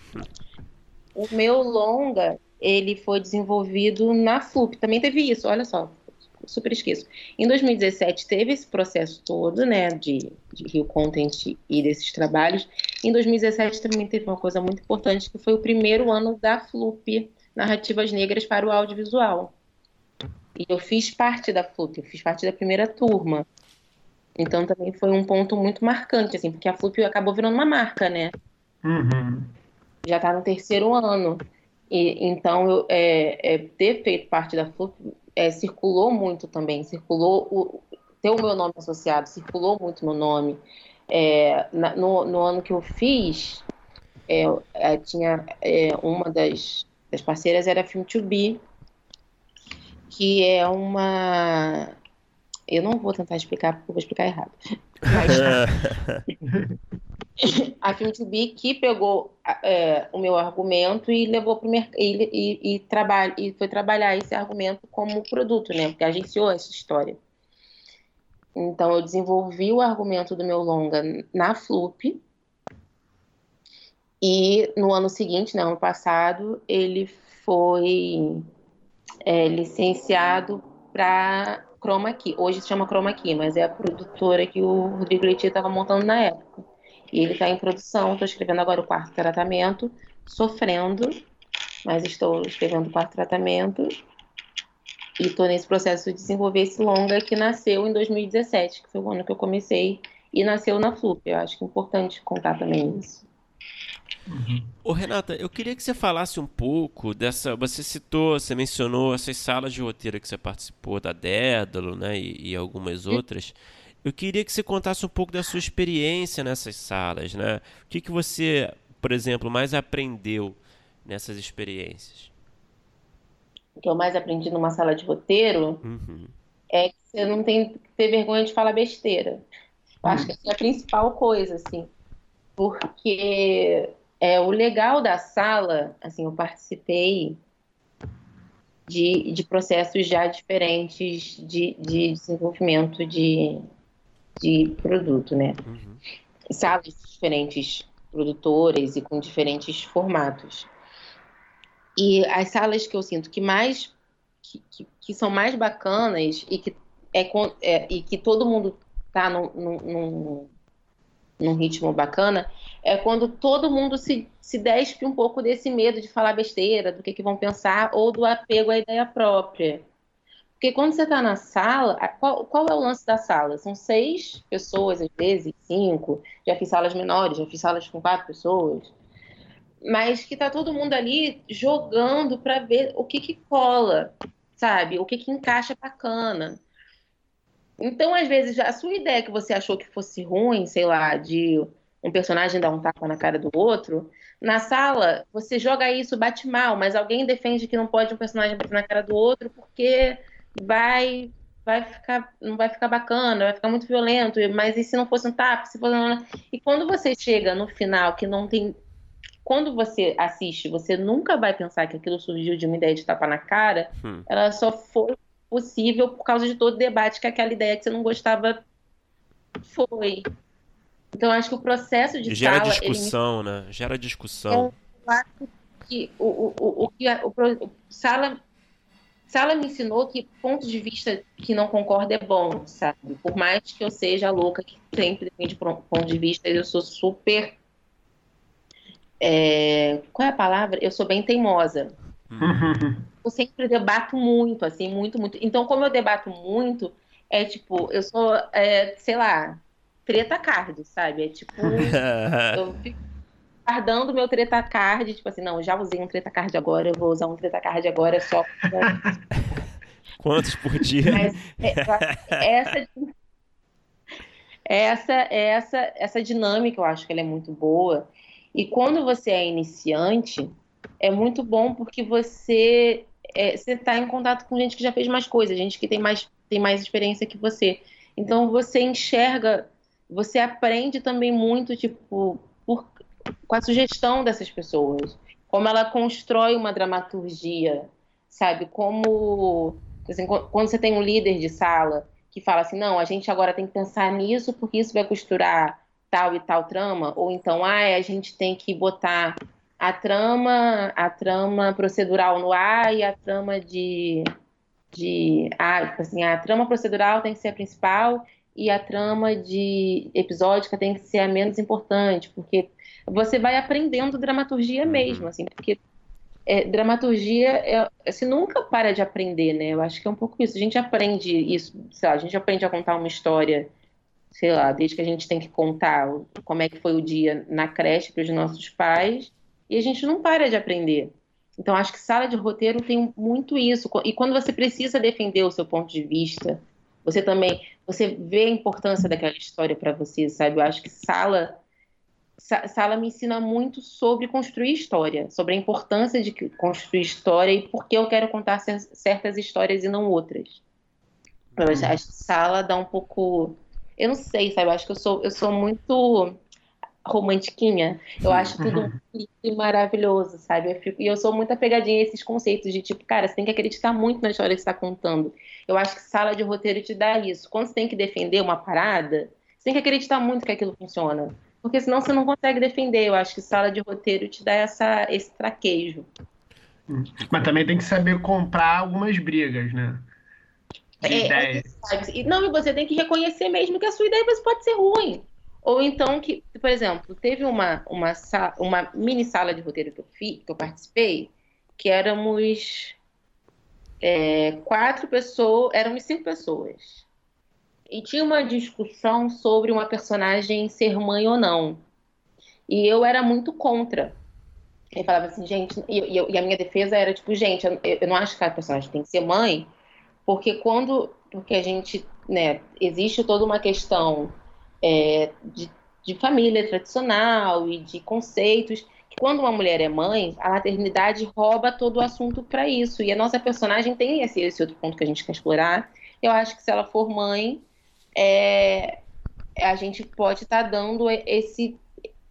o meu longa, ele foi desenvolvido na FLUP. Também teve isso, olha só super esqueço. Em 2017 teve esse processo todo, né, de, de Rio Content e desses trabalhos. Em 2017 também teve uma coisa muito importante, que foi o primeiro ano da FLUP, Narrativas Negras para o Audiovisual. E eu fiz parte da FLUP, eu fiz parte da primeira turma. Então também foi um ponto muito marcante, assim, porque a FLUP acabou virando uma marca, né? Uhum. Já está no terceiro ano. E, então, eu, é, é, ter feito parte da FLUP é, circulou muito também, circulou o, ter o meu nome associado, circulou muito meu nome. É, na, no, no, ano que eu fiz, é, é tinha é, uma das, das parceiras era Film 2B, que é uma. Eu não vou tentar explicar porque eu vou explicar errado. Mas... a 2B que pegou é, o meu argumento e levou para o mercado e, e, e, e foi trabalhar esse argumento como produto, né? Porque agenciou essa história. Então eu desenvolvi o argumento do meu longa na Flup e no ano seguinte, né, ano passado, ele foi é, licenciado para Chroma Key. Hoje se chama Chroma Key, mas é a produtora que o Rodrigo Leite estava montando na época. E ele está em produção, estou escrevendo agora o quarto tratamento, sofrendo, mas estou escrevendo o quarto tratamento e estou nesse processo de desenvolver esse longa que nasceu em 2017, que foi o ano que eu comecei, e nasceu na FLUP. Eu acho que é importante contar também isso. Uhum. Ô Renata, eu queria que você falasse um pouco dessa. Você citou, você mencionou essas salas de roteiro que você participou da Dédalo, né, e, e algumas outras. Eu queria que você contasse um pouco da sua experiência nessas salas, né? O que, que você, por exemplo, mais aprendeu nessas experiências? O que eu mais aprendi numa sala de roteiro uhum. é que você não tem que ter vergonha de falar besteira. Eu acho que essa é a principal coisa, assim. Porque é, o legal da sala, assim, eu participei de, de processos já diferentes de, de desenvolvimento de, de produto, né? Uhum. Salas diferentes produtoras e com diferentes formatos. E as salas que eu sinto que mais que, que, que são mais bacanas e que é, é, e que todo mundo tá num, num, num, ritmo bacana é quando todo mundo se, se despe um pouco desse medo de falar besteira, do que, que vão pensar ou do apego à ideia própria. Porque quando você está na sala, qual, qual, é o lance da sala? São seis pessoas, às vezes, cinco. Já fiz salas menores, já fiz salas com quatro pessoas. Mas que tá todo mundo ali jogando para ver o que que cola, sabe? O que que encaixa bacana. Então, às vezes, a sua ideia que você achou que fosse ruim, sei lá, de um personagem dar um tapa na cara do outro, na sala você joga isso, bate mal, mas alguém defende que não pode um personagem bater na cara do outro porque vai vai ficar, não vai ficar bacana, vai ficar muito violento, mas e se não fosse um tapa? Se fosse... E quando você chega no final que não tem. Quando você assiste, você nunca vai pensar que aquilo surgiu de uma ideia de tapa na cara, hum. ela só foi possível por causa de todo o debate que aquela ideia que você não gostava foi. Então, acho que o processo de Gera sala, discussão, ele... né? Gera discussão. Eu acho que o, o, o, o, o, o sala Sala me ensinou que ponto de vista que não concorda é bom, sabe? Por mais que eu seja louca, que sempre defende ponto de vista, eu sou super. É... Qual é a palavra? Eu sou bem teimosa. Uhum. Eu sempre debato muito, assim, muito, muito. Então, como eu debato muito, é tipo, eu sou, é, sei lá, treta card, sabe? É tipo, eu fico guardando meu treta card, tipo assim, não, já usei um treta card agora, eu vou usar um treta card agora só. Quantos por dia? Mas, é, essa, essa, essa, essa dinâmica eu acho que ela é muito boa. E quando você é iniciante, é muito bom porque você é, você está em contato com gente que já fez mais coisas, gente que tem mais, tem mais experiência que você. Então você enxerga, você aprende também muito, tipo, por, com a sugestão dessas pessoas, como ela constrói uma dramaturgia, sabe? Como assim, quando você tem um líder de sala que fala assim, não, a gente agora tem que pensar nisso porque isso vai costurar tal e tal trama, ou então, ah, a gente tem que botar a trama, a trama procedural no ar e a trama de, de ah, tipo assim, a trama procedural tem que ser a principal e a trama de episódica tem que ser a menos importante, porque você vai aprendendo dramaturgia uhum. mesmo, assim, porque é, dramaturgia é, você nunca para de aprender, né? Eu acho que é um pouco isso. A gente aprende isso, sei lá, a gente aprende a contar uma história, sei lá, desde que a gente tem que contar como é que foi o dia na creche para os nossos pais, e a gente não para de aprender. Então, acho que sala de roteiro tem muito isso. E quando você precisa defender o seu ponto de vista, você também, você vê a importância daquela história para você, sabe? Eu acho que sala Sala me ensina muito sobre construir história, sobre a importância de construir história e por que eu quero contar certas histórias e não outras. Eu acho que Sala dá um pouco. Eu não sei, sabe? Eu acho que eu sou, eu sou muito romantiquinha. Eu acho tudo um maravilhoso, sabe? Eu fico, e eu sou muito apegadinha a esses conceitos de tipo, cara, você tem que acreditar muito na história que você está contando. Eu acho que sala de roteiro te dá isso. Quando você tem que defender uma parada, você tem que acreditar muito que aquilo funciona porque senão você não consegue defender. Eu acho que sala de roteiro te dá essa, esse traquejo. Mas também tem que saber comprar algumas brigas, né? De é, ideia. É, não, e você tem que reconhecer mesmo que a sua ideia pode ser ruim. Ou então que, por exemplo, teve uma, uma, uma mini sala de roteiro que eu, fiz, que eu participei, que éramos é, quatro pessoas, éramos cinco pessoas e tinha uma discussão sobre uma personagem ser mãe ou não. E eu era muito contra. Ele falava assim, gente, e, e, a minha defesa era tipo, gente, eu, eu, não acho que a personagem tem que ser mãe, porque quando, porque a gente, né, existe toda uma questão é, de, de família tradicional e de conceitos quando uma mulher é mãe, a maternidade rouba todo o assunto para isso. E a nossa personagem tem esse, esse outro ponto que a gente quer explorar. Eu acho que se ela for mãe, é, a gente pode estar tá dando esse,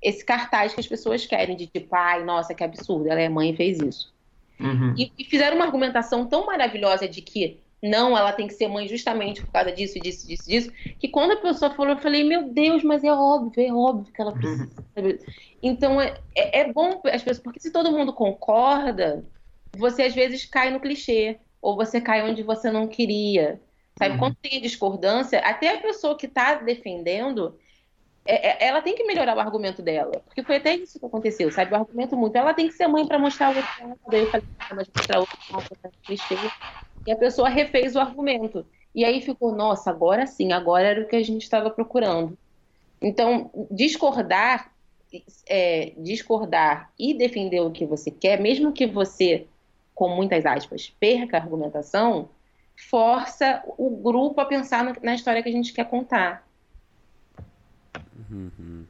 esse cartaz que as pessoas querem, de tipo, ai, nossa, que absurdo, ela é mãe e fez isso. Uhum. E, e, fizeram uma argumentação tão maravilhosa de que não, ela tem que ser mãe justamente por causa disso, disso, disso, disso, que quando a pessoa falou, eu falei, meu Deus, mas é óbvio, é óbvio que ela precisa. Uhum. Então é, é, é bom as pessoas, porque se todo mundo concorda, você às vezes cai no clichê, ou você cai onde você não queria. Sabe? Uhum. Quando tem discordância, até a pessoa que está defendendo, é, é, ela tem que melhorar o argumento dela. Porque foi até isso que aconteceu, sabe? O argumento muito. Ela tem que ser mãe para mostrar o outro. Daí eu falei, ah, mas mostrar outro lado, E a pessoa refez o argumento. E aí ficou, nossa, agora sim, agora era o que a gente estava procurando. Então, discordar, é, discordar e defender o que você quer, mesmo que você, com muitas aspas, perca a argumentação, força o grupo a pensar na história que a gente quer contar. Uhum.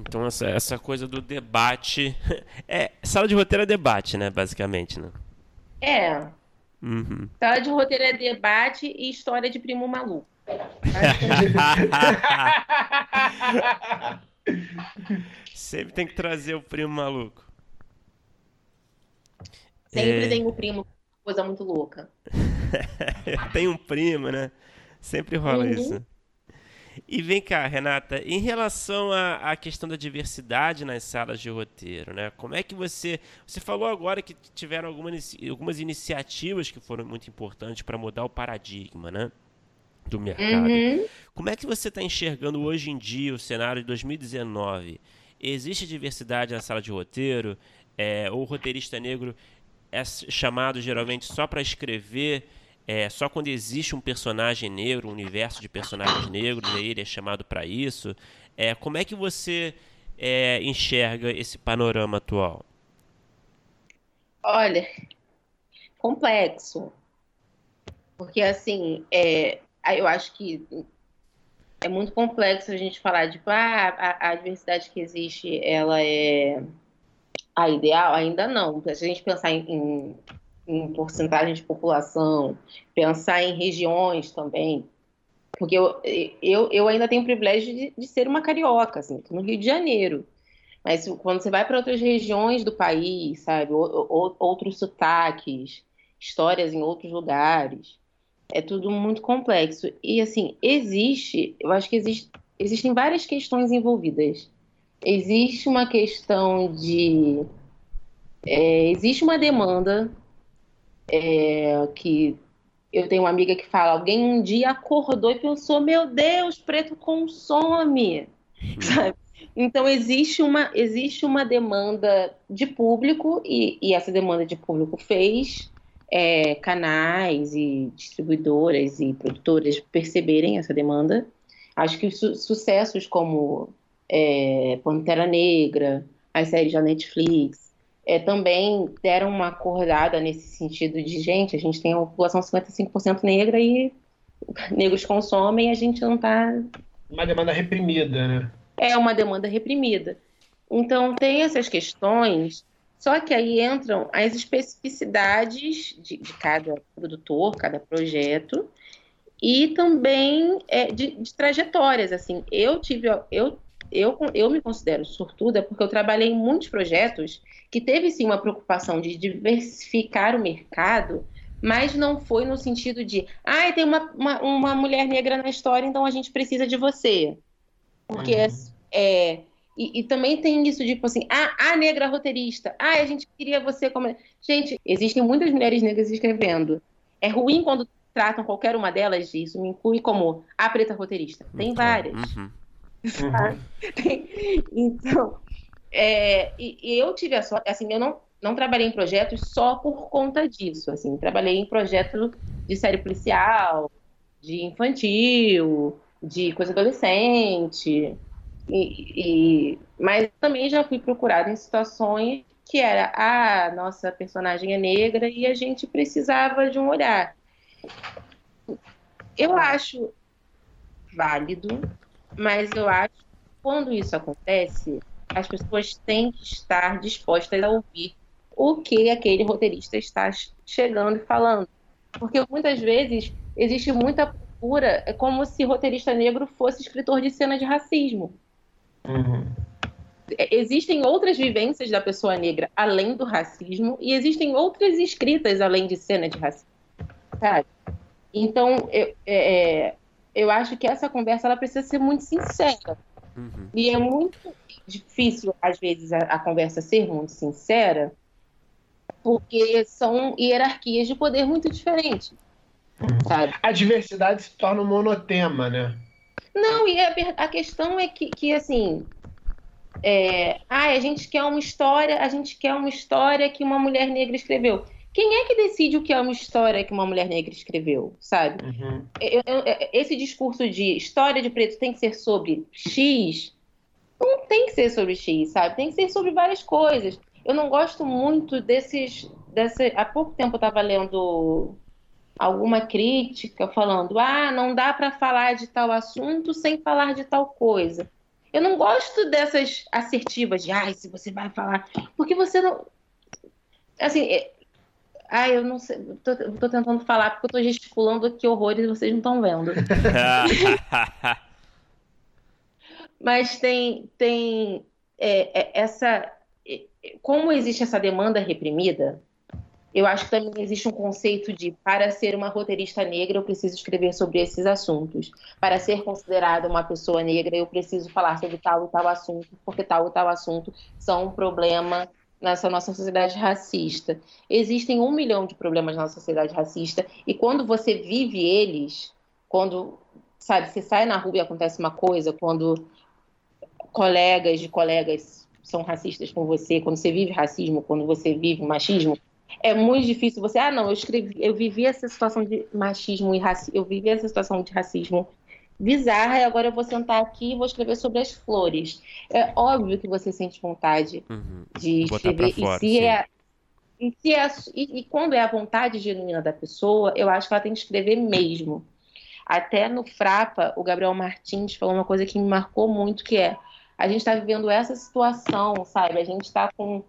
Então essa, essa coisa do debate. É, sala de roteiro é debate, né? Basicamente, né? É. Uhum. Sala de roteiro é debate e história de primo maluco. Sempre tem que trazer o primo maluco. Sempre É. tem o primo, coisa muito louca. Tem um primo, né? Sempre rola Uhum. isso. E vem cá, Renata, em relação à, à questão da diversidade nas salas de roteiro, né? Como é que você. Você falou agora que tiveram alguma inici- algumas iniciativas que foram muito importantes para mudar o paradigma, né? Do mercado. Uhum. Como é que você está enxergando hoje em dia o cenário de 2019? Existe diversidade na sala de roteiro? É, ou o roteirista negro é chamado geralmente só para escrever, é, só quando existe um personagem negro, um universo de personagens negros, aí ele é chamado para isso? É, como é que você é, enxerga esse panorama atual? Olha, complexo. Porque, assim, é, eu acho que é muito complexo a gente falar, tipo, ah, a, a diversidade que existe, ela é a ideal? Ainda não. Se a gente pensar em, em, em porcentagem de população, pensar em regiões também, porque eu, eu, eu ainda tenho o privilégio de, de ser uma carioca, assim, no Rio de Janeiro. Mas quando você vai para outras regiões do país, sabe, ou- ou- outros sotaques, histórias em outros lugares, é tudo muito complexo. E assim, existe, eu acho que existe, existem várias questões envolvidas. Existe uma questão de. é, existe uma demanda é, que eu tenho uma amiga que fala: alguém um dia acordou e pensou, meu Deus, preto consome. Sabe? Então existe uma, existe uma demanda de público, e, e essa demanda de público fez é, canais e distribuidoras e produtoras perceberem essa demanda. Acho que su- sucessos como é, Pantera Negra, as séries da Netflix, é, também deram uma acordada nesse sentido de, gente, a gente tem uma população 55% negra e negros consomem, a gente não está Uma demanda reprimida, né? é uma demanda reprimida. Então, tem essas questões, só que aí entram as especificidades de, de cada produtor, cada projeto, e também é, de, de trajetórias. Assim, eu tive, eu, eu, eu me considero sortuda porque eu trabalhei em muitos projetos que teve sim uma preocupação de diversificar o mercado, mas não foi no sentido de, ah, tem uma, uma, uma mulher negra na história, então a gente precisa de você. Porque Uhum. é, e, e também tem isso, tipo assim, ah, a negra roteirista, ah, a gente queria você como. Gente, existem muitas mulheres negras escrevendo. É ruim quando tratam qualquer uma delas disso, me inclui como a preta roteirista. Tem várias. Uhum. Uhum. Então, é, e, e eu tive a sorte, assim, eu não, não trabalhei em projetos só por conta disso, assim, trabalhei em projetos de série policial, de infantil, de coisa adolescente, e, e- mas também já fui procurada em situações que era, ah, nossa personagem é negra e a gente precisava de um olhar. Eu acho válido, mas eu acho que quando isso acontece, as pessoas têm que estar dispostas a ouvir o que aquele roteirista está chegando e falando. Porque muitas vezes existe muita procura, é como se roteirista negro fosse escritor de cena de racismo. Uhum. É, Existem outras vivências da pessoa negra além do racismo e existem outras escritas além de cena de racismo. Sabe? Então, eu, é, é, eu acho que essa conversa ela precisa ser muito sincera. Uhum. E é muito difícil, às vezes, a, a conversa ser muito sincera, porque são hierarquias de poder muito diferentes, sabe? A diversidade se torna um monotema, né? Não, e a, a questão é que, que assim, é, ah, a gente quer uma história, a gente quer uma história que uma mulher negra escreveu. Quem é que decide o que é uma história que uma mulher negra escreveu, sabe? Uhum. Eu- eu- esse discurso de história de preto tem que ser sobre X, não tem que ser sobre X, sabe? Tem que ser sobre várias coisas. Eu não gosto muito desses. Desse... Há pouco tempo eu estava lendo alguma crítica falando: ah, não dá para falar de tal assunto sem falar de tal coisa. Eu não gosto dessas assertivas de, ai, se você vai falar. Porque você não. Assim, é- Ah, eu não sei. Tô, tô tentando falar porque eu tô gesticulando aqui horrores e vocês não estão vendo. Mas tem, tem é, é, essa. É, como existe essa demanda reprimida, eu acho que também existe um conceito de para ser uma roteirista negra eu preciso escrever sobre esses assuntos. Para ser considerada uma pessoa negra eu preciso falar sobre tal e tal assunto, porque tal e tal assunto são um problema nessa nossa sociedade racista. Existem um milhão de problemas na sociedade racista e quando você vive eles, quando, sabe, você sai na rua e acontece uma coisa, quando colegas de colegas são racistas com você, quando você vive racismo, quando você vive machismo, é muito difícil você, ah, não, eu escrevi, eu vivi essa situação de machismo e racismo, eu vivi essa situação de racismo bizarra e agora eu vou sentar aqui e vou escrever sobre as flores. É óbvio que você sente vontade uhum. de escrever. Fora, e, se é, e, se é, e, e, quando é a vontade genuína da pessoa, eu acho que ela tem que escrever mesmo. Até no Frapa, o Gabriel Martins falou uma coisa que me marcou muito, que é a gente está vivendo essa situação, sabe? A gente está com,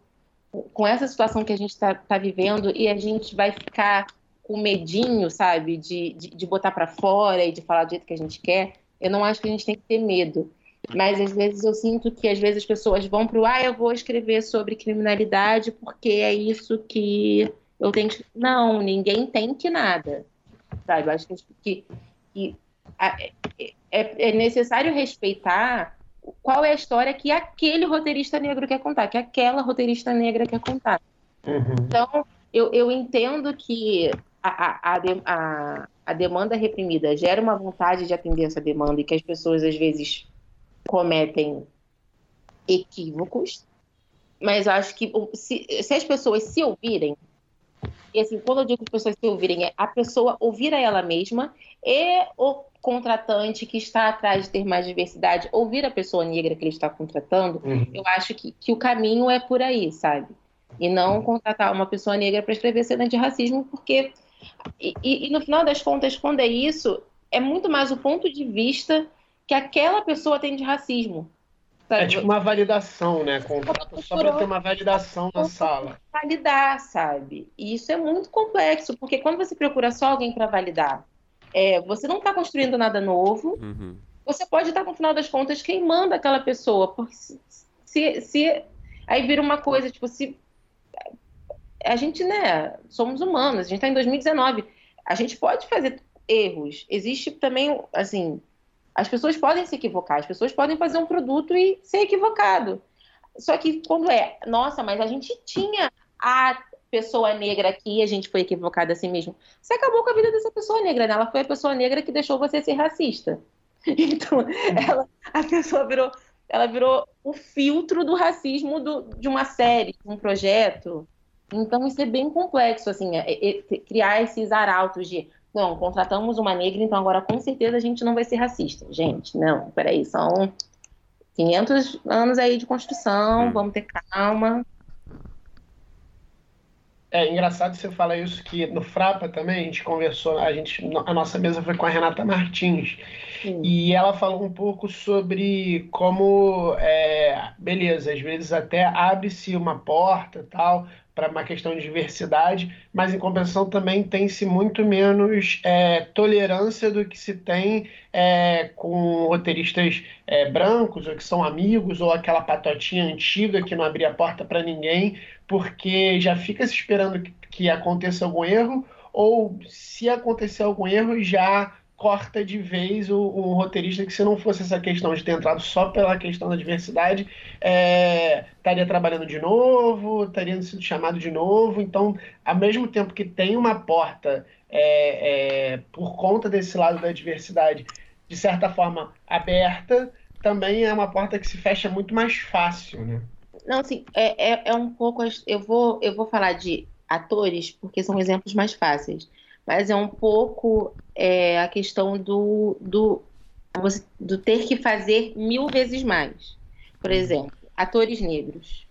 com essa situação que a gente está tá vivendo e a gente vai ficar com medinho, sabe, de, de, de botar para fora e de falar do jeito que a gente quer, eu não acho que a gente tem que ter medo. Mas às vezes eu sinto que às vezes as pessoas vão para o ah, eu vou escrever sobre criminalidade porque é isso que eu tenho que. Não, ninguém tem que nada. Sabe? Eu acho que, que, que é, é, é necessário respeitar qual é a história que aquele roteirista negro quer contar, que aquela roteirista negra quer contar. Uhum. Então, eu, eu entendo que a, a, a, a demanda reprimida gera uma vontade de atender essa demanda e que as pessoas às vezes cometem equívocos, mas acho que se, se as pessoas se ouvirem, e assim, quando eu digo que as pessoas se ouvirem, é a pessoa ouvir a ela mesma e o contratante que está atrás de ter mais diversidade, ouvir a pessoa negra que ele está contratando, uhum. eu acho que, que o caminho é por aí, sabe? E não contratar uma pessoa negra para escrever cena de racismo, porque e, e, no final das contas, quando é isso, é muito mais o ponto de vista que aquela pessoa tem de racismo. Sabe? É tipo uma validação, né? Contrato só para ter uma validação na sala. Validar, sabe? E isso é muito complexo, porque quando você procura só alguém para validar, é, você não está construindo nada novo. Uhum. Você pode estar, no final das contas, queimando aquela pessoa. Porque se, se, se aí vira uma coisa, tipo, se a gente, né, somos humanos, a gente está em 2019, a gente pode fazer erros. Existe também, assim, as pessoas podem se equivocar, as pessoas podem fazer um produto e ser equivocado. Só que quando é, nossa, mas a gente tinha a pessoa negra aqui e a gente foi equivocada assim mesmo. Você acabou com a vida dessa pessoa negra, né? Ela foi a pessoa negra que deixou você ser racista. Então, ela, a pessoa virou, ela virou o filtro do racismo do, de uma série, de um projeto. Então, isso é bem complexo, assim, é, é, é, criar esses arautos de não, contratamos uma negra, então agora com certeza a gente não vai ser racista. Gente, não, peraí, são 500 anos aí de construção, hum. vamos ter calma. É engraçado você falar isso que no Frapa também a gente conversou, a gente a nossa mesa foi com a Renata Martins Sim. e ela falou um pouco sobre como é, beleza, às vezes até abre-se uma porta tal para uma questão de diversidade, mas em compensação também tem-se muito menos é, tolerância do que se tem é, com roteiristas é, brancos, ou que são amigos, ou aquela patotinha antiga que não abria a porta para ninguém, porque já fica se esperando que, que aconteça algum erro, ou se acontecer algum erro, já corta de vez o, o, roteirista que se não fosse essa questão de ter entrado só pela questão da diversidade, é, estaria trabalhando de novo, estaria sendo chamado de novo. Então, ao mesmo tempo que tem uma porta é, é, por conta desse lado da diversidade, de certa forma aberta, também é uma porta que se fecha muito mais fácil, né? Não, assim, é, é, um pouco. Eu vou, eu vou falar de atores porque são exemplos mais fáceis mas é um pouco é, a questão do, do, do ter que fazer mil vezes mais. Por uhum. exemplo, atores negros.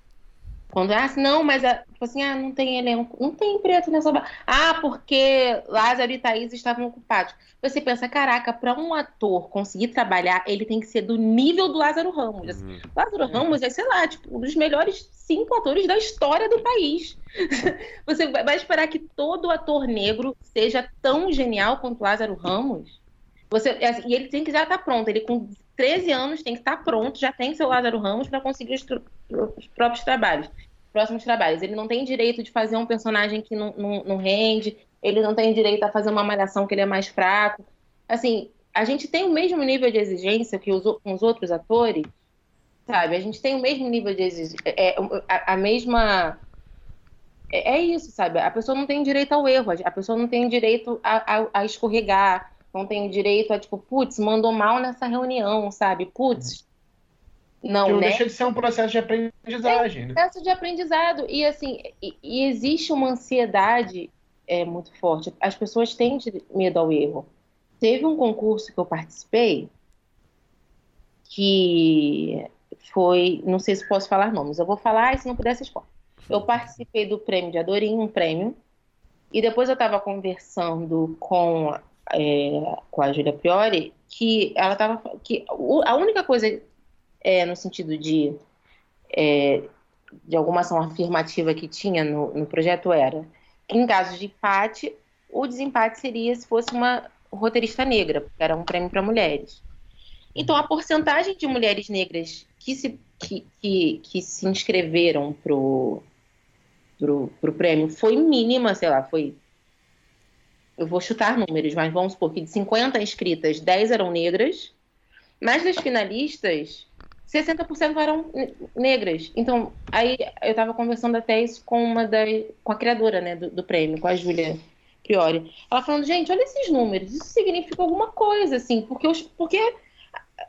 Quando, ah, não, mas tipo assim, ah, não tem elenco, não tem preto nessa. Ah, porque Lázaro e Thaís estavam ocupados. Você pensa, caraca, para um ator conseguir trabalhar, ele tem que ser do nível do Lázaro Ramos. Assim, uhum. Lázaro Ramos é, sei lá, tipo, um dos melhores cinco atores da história do país. Você vai esperar que todo ator negro seja tão genial quanto Lázaro Ramos? Você, assim, e ele tem que já estar tá pronto. Ele com 13 anos tem que estar tá pronto, já tem seu Lázaro Ramos para conseguir os, os, próprios trabalhos, próximos trabalhos. Ele não tem direito de fazer um personagem que não, não, não rende, ele não tem direito a fazer uma malhação que ele é mais fraco. Assim, a gente tem o mesmo nível de exigência que os, os outros atores, sabe? A gente tem o mesmo nível de exigência, é, é, a, a mesma é, é isso, sabe? A pessoa não tem direito ao erro, a pessoa não tem direito a, a, a escorregar, não tem direito a, tipo, putz, mandou mal nessa reunião, sabe? Putz. Não, não né? deixa de ser um processo de aprendizagem. É um né? processo de aprendizado. E, assim, e, e existe uma ansiedade é, muito forte. As pessoas têm medo ao erro. Teve um concurso que eu participei que foi, não sei se posso falar nomes, eu vou falar e se não pudesse expor. Eu participei do prêmio de Adorim, um prêmio, e depois eu estava conversando com é, com a Julia Priori que ela estava que a única coisa é, no sentido de é, de alguma ação afirmativa que tinha no, no projeto era que em caso de empate o desempate seria se fosse uma roteirista negra porque era um prêmio para mulheres. Então a porcentagem de mulheres negras que se que, que, que se inscreveram pro, pro prêmio foi mínima sei lá foi eu vou chutar números, mas vamos supor que de 50 inscritas, 10 eram negras, mas das finalistas, 60% eram negras. Então, aí eu estava conversando até isso com uma da, com a criadora né, do, do prêmio, com a Júlia Priori. Ela falando, gente, olha esses números, isso significa alguma coisa, assim, porque, os, porque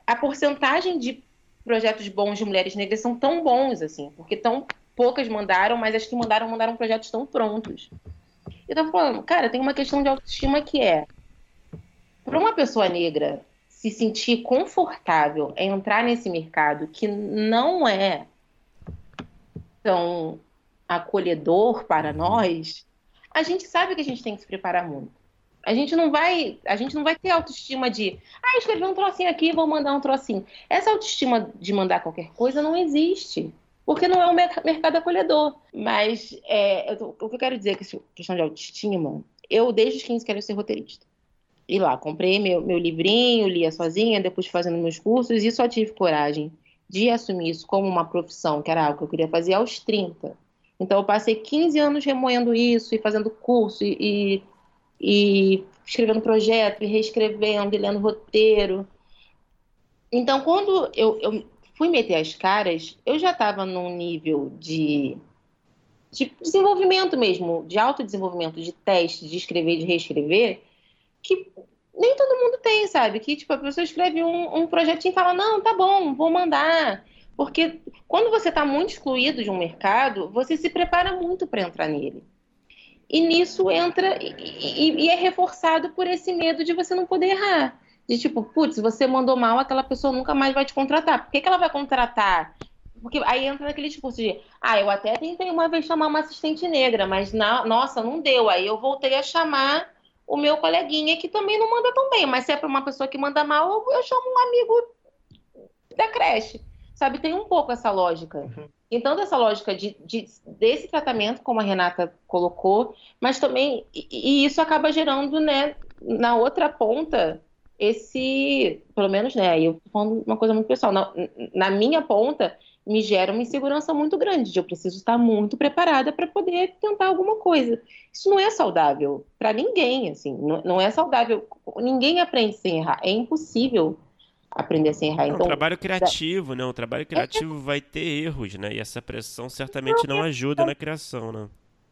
a porcentagem de projetos bons de mulheres negras são tão bons, assim, porque tão poucas mandaram, mas as que mandaram, mandaram projetos tão prontos. Eu tô falando, cara, tem uma questão de autoestima que é para uma pessoa negra se sentir confortável em entrar nesse mercado que não é tão acolhedor para nós, a gente sabe que a gente tem que se preparar muito. A gente não vai, a gente não vai ter autoestima de, ah, escrevi um trocinho aqui, vou mandar um trocinho. Essa autoestima de mandar qualquer coisa não existe porque não é um mercado acolhedor. Mas é, eu, o que eu quero dizer é que questão de autoestima, eu desde os 15 quero ser roteirista. E lá, comprei meu, meu livrinho, lia sozinha, depois fazendo meus cursos, e só tive coragem de assumir isso como uma profissão, que era algo que eu queria fazer aos 30. Então, eu passei 15 anos remoendo isso, e fazendo curso, e, e escrevendo projeto, e reescrevendo, e lendo roteiro. Então, quando eu, eu fui meter as caras, eu já estava num nível de, de desenvolvimento mesmo, de autodesenvolvimento, de teste, de escrever, de reescrever, que nem todo mundo tem, sabe? Que tipo, a pessoa escreve um, um projetinho e fala, não, tá bom, vou mandar. Porque quando você está muito excluído de um mercado, você se prepara muito para entrar nele. E nisso entra e, e, e, é reforçado por esse medo de você não poder errar de tipo, putz, você mandou mal, aquela pessoa nunca mais vai te contratar. Por que, que ela vai contratar? Porque aí entra naquele discurso de, ah, eu até tentei uma vez chamar uma assistente negra, mas na, nossa, não deu. Aí eu voltei a chamar o meu coleguinha que também não manda tão bem, mas se é para uma pessoa que manda mal, eu, eu, chamo um amigo da creche. Sabe, tem um pouco essa lógica. Uhum. Então, essa lógica de, de, desse tratamento, como a Renata colocou, mas também, e, e isso acaba gerando, né, na outra ponta, esse, pelo menos, né, eu tô falando uma coisa muito pessoal, na, na minha ponta, me gera uma insegurança muito grande, de eu preciso estar muito preparada para poder tentar alguma coisa. Isso não é saudável para ninguém, assim, não, não, é saudável. Ninguém aprende sem errar, é impossível aprender sem errar. Então, é um trabalho criativo, né? Um trabalho criativo é... vai ter erros, né? E essa pressão certamente não, não ajuda na criação, né?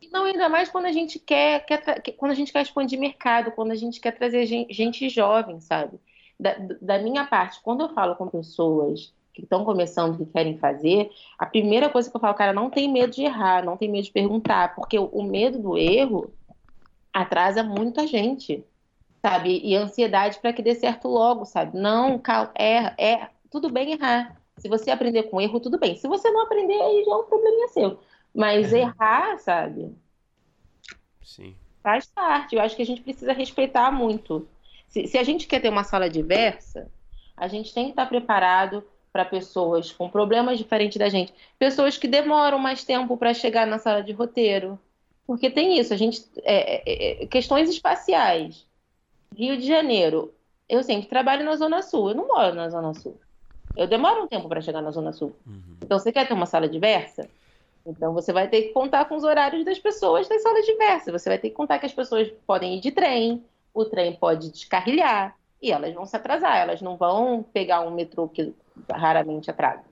Não, ainda mais quando a gente quer, quer quando a gente quer expandir mercado, quando a gente quer trazer gente, jovem, sabe? Da, da, minha parte, quando eu falo com pessoas que estão começando, que querem fazer, a primeira coisa que eu falo, cara, não tem medo de errar, não tem medo de perguntar, porque o, o medo do erro atrasa muita gente, sabe? E ansiedade para que dê certo logo, sabe? Não, cal, é, é tudo bem errar. Se você aprender com erro, tudo bem. Se você não aprender, aí já é um problema seu. Mas errar, sabe? Sim. Faz parte. Eu acho que a gente precisa respeitar muito. Se, se a gente quer ter uma sala diversa, a gente tem que estar preparado para pessoas com problemas diferentes da gente. Pessoas que demoram mais tempo para chegar na sala de roteiro. Porque tem isso, a gente. É, é, é, questões espaciais. Rio de Janeiro. Eu sempre trabalho na Zona Sul. Eu não moro na Zona Sul. Eu demoro um tempo para chegar na Zona Sul. Uhum. Então, você quer ter uma sala diversa? Então, você vai ter que contar com os horários das pessoas das salas diversas. Você vai ter que contar que as pessoas podem ir de trem, o trem pode descarrilhar e elas vão se atrasar. Elas não vão pegar um metrô que raramente atrasa.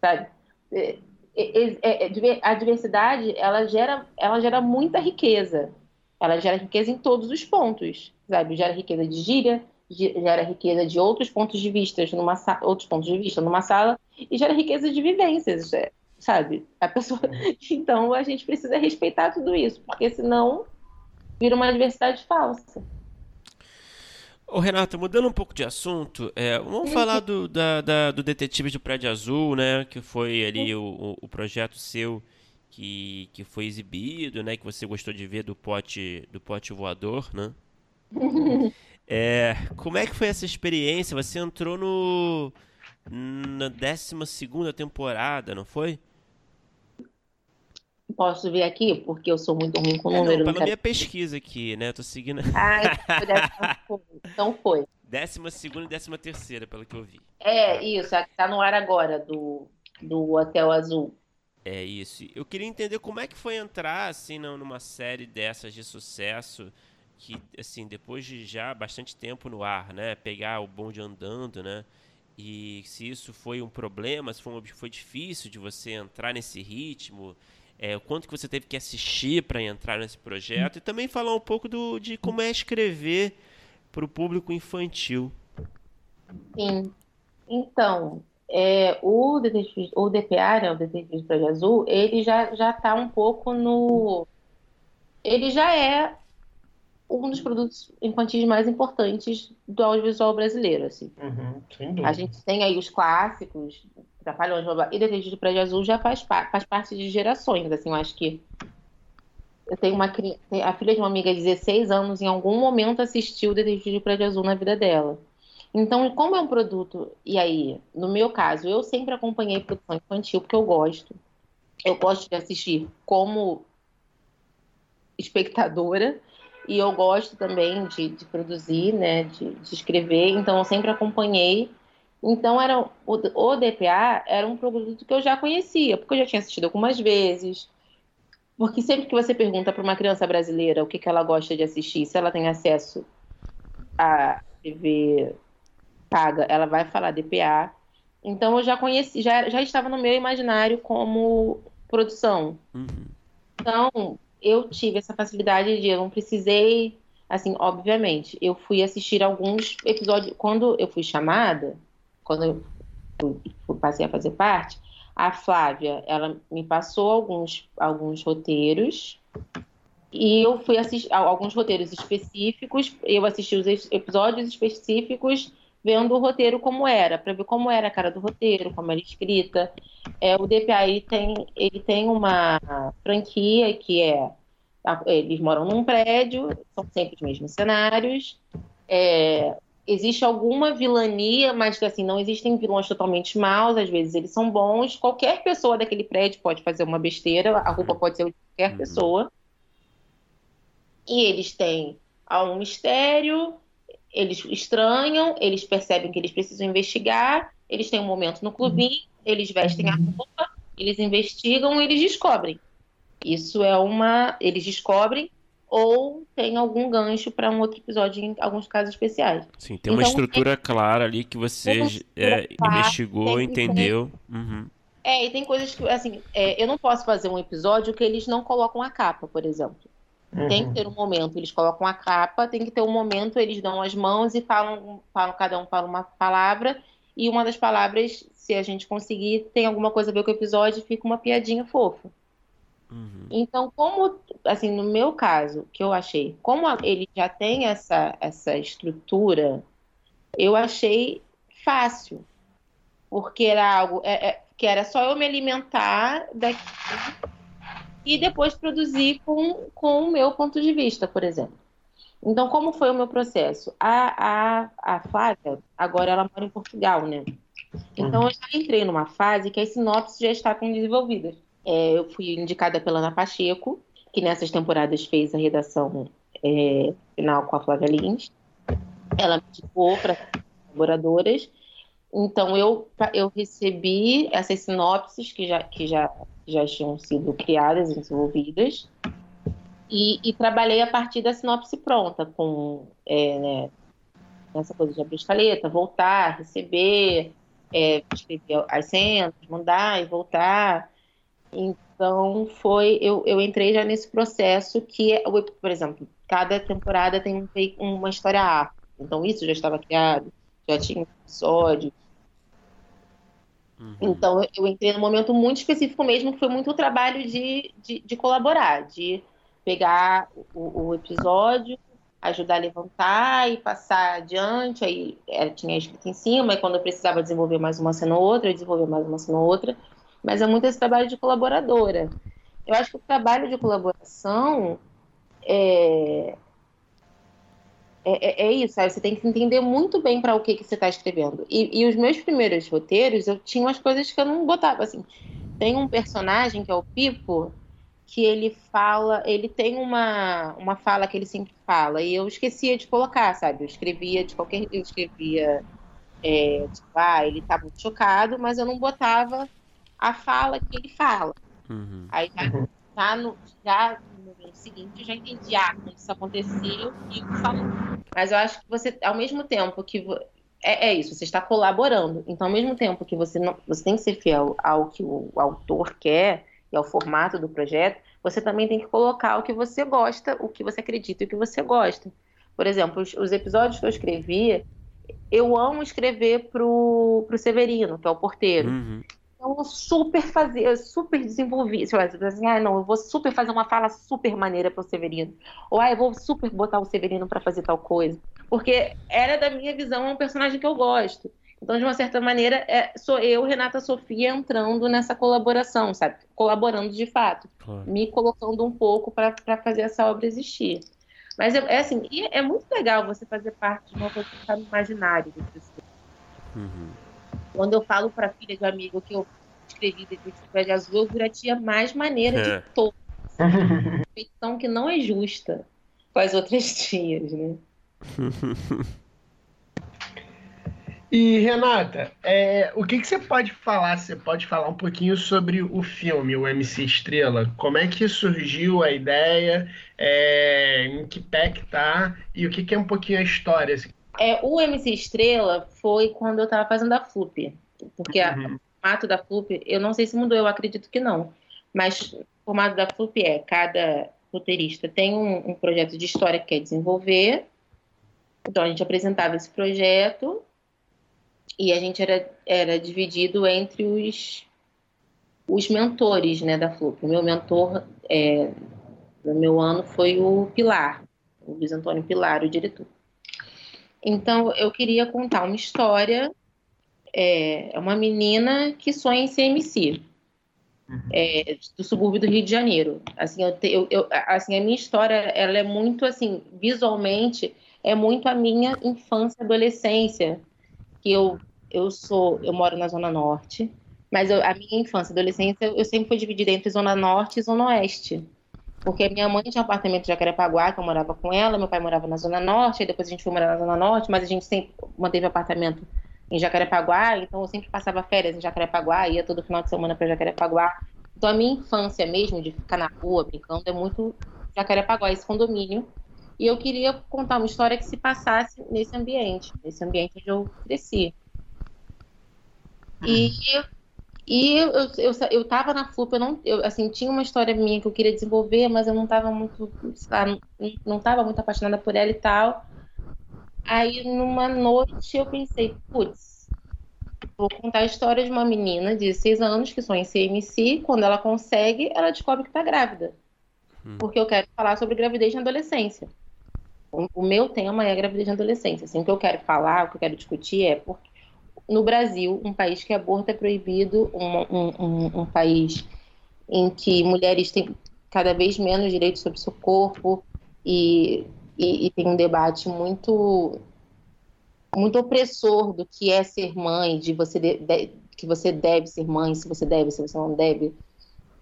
Sabe? É, é, é, a diversidade, ela gera, ela gera muita riqueza. Ela gera riqueza em todos os pontos, sabe? Gera riqueza de gíria, gera riqueza de outros pontos de vista numa outros pontos de vista numa sala e gera riqueza de vivências, sabe? A pessoa, então a gente precisa respeitar tudo isso, porque senão vira uma diversidade falsa. Ô Renato, mudando um pouco de assunto, é, vamos falar do, da, da, do Detetive de Prédio Azul, né? Que foi ali o, o, projeto seu que, que foi exibido, né? Que você gostou de ver do pote, do pote voador, né? É, como é que foi essa experiência? Você entrou no na 12 temporada, não foi? Posso ver aqui? Porque eu sou muito ruim com o número. É, não, pela minha pesquisa aqui, né? Eu tô seguindo. Ah, então foi. Décima segunda e décima terceira, pelo que eu vi. É, isso. A que tá no ar agora, do, do Hotel Azul. É isso. Eu queria entender como é que foi entrar, assim, numa série dessas de sucesso que, assim, depois de já bastante tempo no ar, né? Pegar o bonde andando, né? E se isso foi um problema, se foi, foi difícil de você entrar nesse ritmo, é, o quanto que você teve que assistir para entrar nesse projeto, e também falar um pouco do, de como é escrever para o público infantil. Sim. Então, é, o, detetive, o DPA, né, o Detetive de Prédio Azul, ele já está um pouco no... Ele já é um dos produtos infantis mais importantes do audiovisual brasileiro, assim. Uhum, a gente tem aí os clássicos, Trapalhões, e Detetive do Prédio Azul já faz, faz parte de gerações, assim, eu acho que eu tenho uma a filha de uma amiga de 16 anos, em algum momento assistiu Detetive do Prédio Azul na vida dela. Então, como é um produto, e aí, no meu caso, eu sempre acompanhei produção infantil porque eu gosto. Eu gosto de assistir como espectadora e eu gosto também de, de produzir, né, de, de, escrever, então eu sempre acompanhei. Então era o, o DPA era um produto que eu já conhecia, porque eu já tinha assistido algumas vezes. Porque sempre que você pergunta para uma criança brasileira o que, que ela gosta de assistir, se ela tem acesso a TV paga, ela vai falar DPA. Então eu já conheci, já, já estava no meu imaginário como produção. Uhum. Então, eu tive essa facilidade de eu não precisei, assim, obviamente, eu fui assistir alguns episódios quando eu fui chamada, quando eu passei a fazer parte, a Flávia, ela me passou alguns alguns roteiros e eu fui assistir alguns roteiros específicos, eu assisti os episódios específicos vendo o roteiro como era, para ver como era a cara do roteiro, como era escrita. É, o DPA ele tem, ele tem uma franquia que é eles moram num prédio, são sempre os mesmos cenários. É, existe alguma vilania, mas assim, não existem vilões totalmente maus, às vezes eles são bons. Qualquer pessoa daquele prédio pode fazer uma besteira, a roupa pode ser de qualquer uhum. pessoa. E eles têm um mistério, eles estranham, eles percebem que eles precisam investigar, eles têm um momento no clubinho, eles vestem a uhum. roupa, eles investigam, eles descobrem. Isso é uma. Eles descobrem ou tem algum gancho para um outro episódio em alguns casos especiais. Sim, tem uma então, estrutura clara ali que você é, investigou, entendeu. Uhum. É, e tem coisas que, assim, é, eu não posso fazer um episódio que eles não colocam a capa, por exemplo. Uhum. Tem que ter um momento, eles colocam a capa, tem que ter um momento, eles dão as mãos e falam, falam cada um fala uma palavra, e uma das palavras, se a gente conseguir, tem alguma coisa a ver com o episódio, fica uma piadinha fofa. Uhum. Então, como, assim, no meu caso, que eu achei, como ele já tem essa, essa estrutura, eu achei fácil. Porque era algo é, é, que era só eu me alimentar da, e depois produzir com, com o meu ponto de vista, por exemplo. Então, como foi o meu processo? A, a, a Flávia, agora ela mora em Portugal, né? Então, eu já entrei numa fase que as sinopses já estavam desenvolvidas. É, eu fui indicada pela Ana Pacheco, que nessas temporadas fez a redação é, final com a Flávia Lins. Ela me indicou para colaboradoras. Então, eu, eu recebi essas sinopses que já, que já, já tinham sido criadas e desenvolvidas. E, e, trabalhei a partir da sinopse pronta, com é, né, essa coisa de abrir escaleta, voltar, receber, é, escrever as cenas, mandar e voltar. Então foi, eu, eu entrei já nesse processo que, por exemplo, cada temporada tem uma história A. Então isso já estava criado, já tinha episódios. Uhum. Então eu entrei num momento muito específico mesmo, que foi muito o trabalho de, de, de colaborar, de pegar o, o, episódio, ajudar a levantar e passar adiante. Aí tinha escrito em cima, e quando eu precisava desenvolver mais uma cena ou outra, eu desenvolver mais uma cena ou outra mas é muito esse trabalho de colaboradora. Eu acho que o trabalho de colaboração é, é, é, é isso, sabe? Você tem que entender muito bem para o que, que você está escrevendo. E, e, os meus primeiros roteiros, eu tinha umas coisas que eu não botava, assim. Tem um personagem que é o Pipo, que ele fala, ele tem uma, uma fala que ele sempre fala, e eu esquecia de colocar, sabe? Eu escrevia de qualquer... Eu escrevia, é, tipo, ah, ele tá muito chocado, mas eu não botava a fala que ele fala. Uhum. Aí já, uhum. tá no, já no momento seguinte eu já entendi, ah, isso aconteceu e falou. Mas eu acho que você, ao mesmo tempo que é, é, isso, você está colaborando. Então, ao mesmo tempo que você não, você tem que ser fiel ao que o, o autor quer e ao formato do projeto, você também tem que colocar o que você gosta, o que você acredita e o que você gosta. Por exemplo, os, os episódios que eu escrevi, eu amo escrever pro, pro Severino, que é o porteiro. Uhum. Então, eu super fazer, super desenvolvi. Você vai assim, ah, não, eu vou super fazer uma fala super maneira para o Severino. Ou, ah, eu vou super botar o Severino para fazer tal coisa. Porque era da minha visão um personagem que eu gosto. Então, de uma certa maneira, é, sou eu, Renata Sofia, entrando nessa colaboração, sabe? Colaborando de fato. Claro. Me colocando um pouco para fazer essa obra existir. Mas é, é assim, é muito legal você fazer parte de uma coisa que está no imaginário. Uhum. Quando eu falo para filha de amigo que eu escrevi Detetive de Azul, eu viro a tia mais maneira é. de todas. Feição que não é justa com as outras tias, né? E Renata, é, o que, que você pode falar? Você pode falar um pouquinho sobre o filme, o MC Estrela? Como é que surgiu a ideia? É, em que pé que tá? E o que, que é um pouquinho a história? Assim? É, o MC Estrela foi quando eu estava fazendo a FLUP. Porque uhum. o formato da FLUP, eu não sei se mudou, eu acredito que não. Mas o formato da FLUP é, cada roteirista tem um, um projeto de história que quer desenvolver. Então a gente apresentava esse projeto e a gente era, era dividido entre os, os mentores né, da FLUP. O meu mentor é, no meu ano foi o Pilar, o Luiz Antônio Pilar, o diretor. Então, eu queria contar uma história. É, é uma menina que sonha em ser MC. Uhum. É, do subúrbio do Rio de Janeiro. Assim, eu, eu, eu, assim, a minha história, ela é muito, assim, visualmente, é muito a minha infância, adolescência, que eu, eu sou, eu moro na Zona Norte, mas eu, a minha infância, adolescência, eu sempre fui dividida entre Zona Norte e Zona Oeste. Porque minha mãe tinha um apartamento em Jacarepaguá, que eu morava com ela, meu pai morava na Zona Norte, aí depois a gente foi morar na Zona Norte, mas a gente sempre manteve apartamento em Jacarepaguá, então eu sempre passava férias em Jacarepaguá, ia todo final de semana para Jacarepaguá. Então a minha infância mesmo, de ficar na rua brincando, é muito Jacarepaguá, esse condomínio. E eu queria contar uma história que se passasse nesse ambiente, nesse ambiente onde eu cresci. E e eu, eu, eu tava na FLUP, eu não, eu, assim, tinha uma história minha que eu queria desenvolver, mas eu não tava muito, lá, não, não tava muito apaixonada por ela e tal. Aí, numa noite, eu pensei, putz, vou contar a história de uma menina de seis anos que sonha em ser MC, quando ela consegue, ela descobre que tá grávida. Hum. Porque eu quero falar sobre gravidez na adolescência. O, o meu tema é gravidez na adolescência. Assim, o que eu quero falar, o que eu quero discutir é porque no Brasil, um país que aborto é proibido, um, um, um, país em que mulheres têm cada vez menos direitos sobre seu corpo e, e, e tem um debate muito muito opressor do que é ser mãe, de você de, de, que você deve ser mãe, se você deve, se você não deve.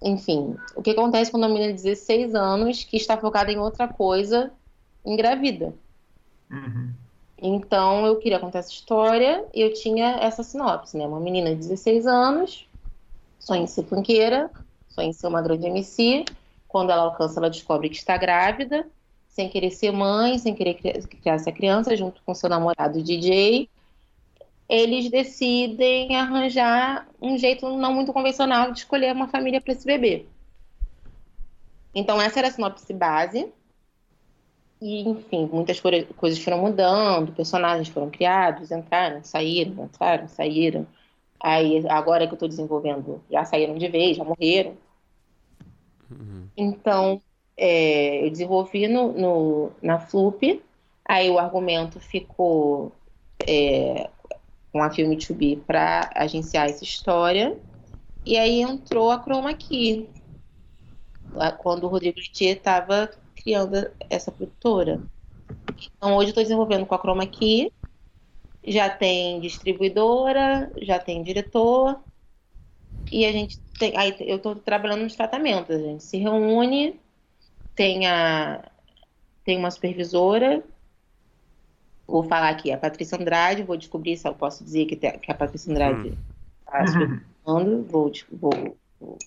Enfim, o que acontece quando uma menina de 16 anos que está focada em outra coisa engravida? Uhum. Então eu queria contar essa história e eu tinha essa sinopse, né? Uma menina de 16 anos, sonha em ser funkeira, sonha em ser uma grande MC. Quando ela alcança, ela descobre que está grávida, sem querer ser mãe, sem querer criar essa criança, junto com seu namorado DJ eles decidem arranjar um jeito não muito convencional de escolher uma família para esse bebê. Então, essa era a sinopse base. E, enfim, muitas coisas foram mudando, personagens foram criados, entraram, saíram, entraram, saíram. Aí, agora que eu estou desenvolvendo, já saíram de vez, já morreram. Uhum. Então, é, eu desenvolvi no, no, na Flup, aí o argumento ficou é, com a Filme 2B para agenciar essa história. E aí entrou a Chroma Key, quando o Rodrigo Litier estava criando essa produtora. Então hoje estou desenvolvendo com a Chroma Key, já tem distribuidora, já tem diretor, e a gente tem. Aí eu estou trabalhando nos tratamentos, a gente se reúne, tem, a, tem uma supervisora Vou falar aqui, a Patrícia Andrade, vou descobrir se eu posso dizer que, que a Patrícia Andrade está hum. supervisionando, vou, vou, vou,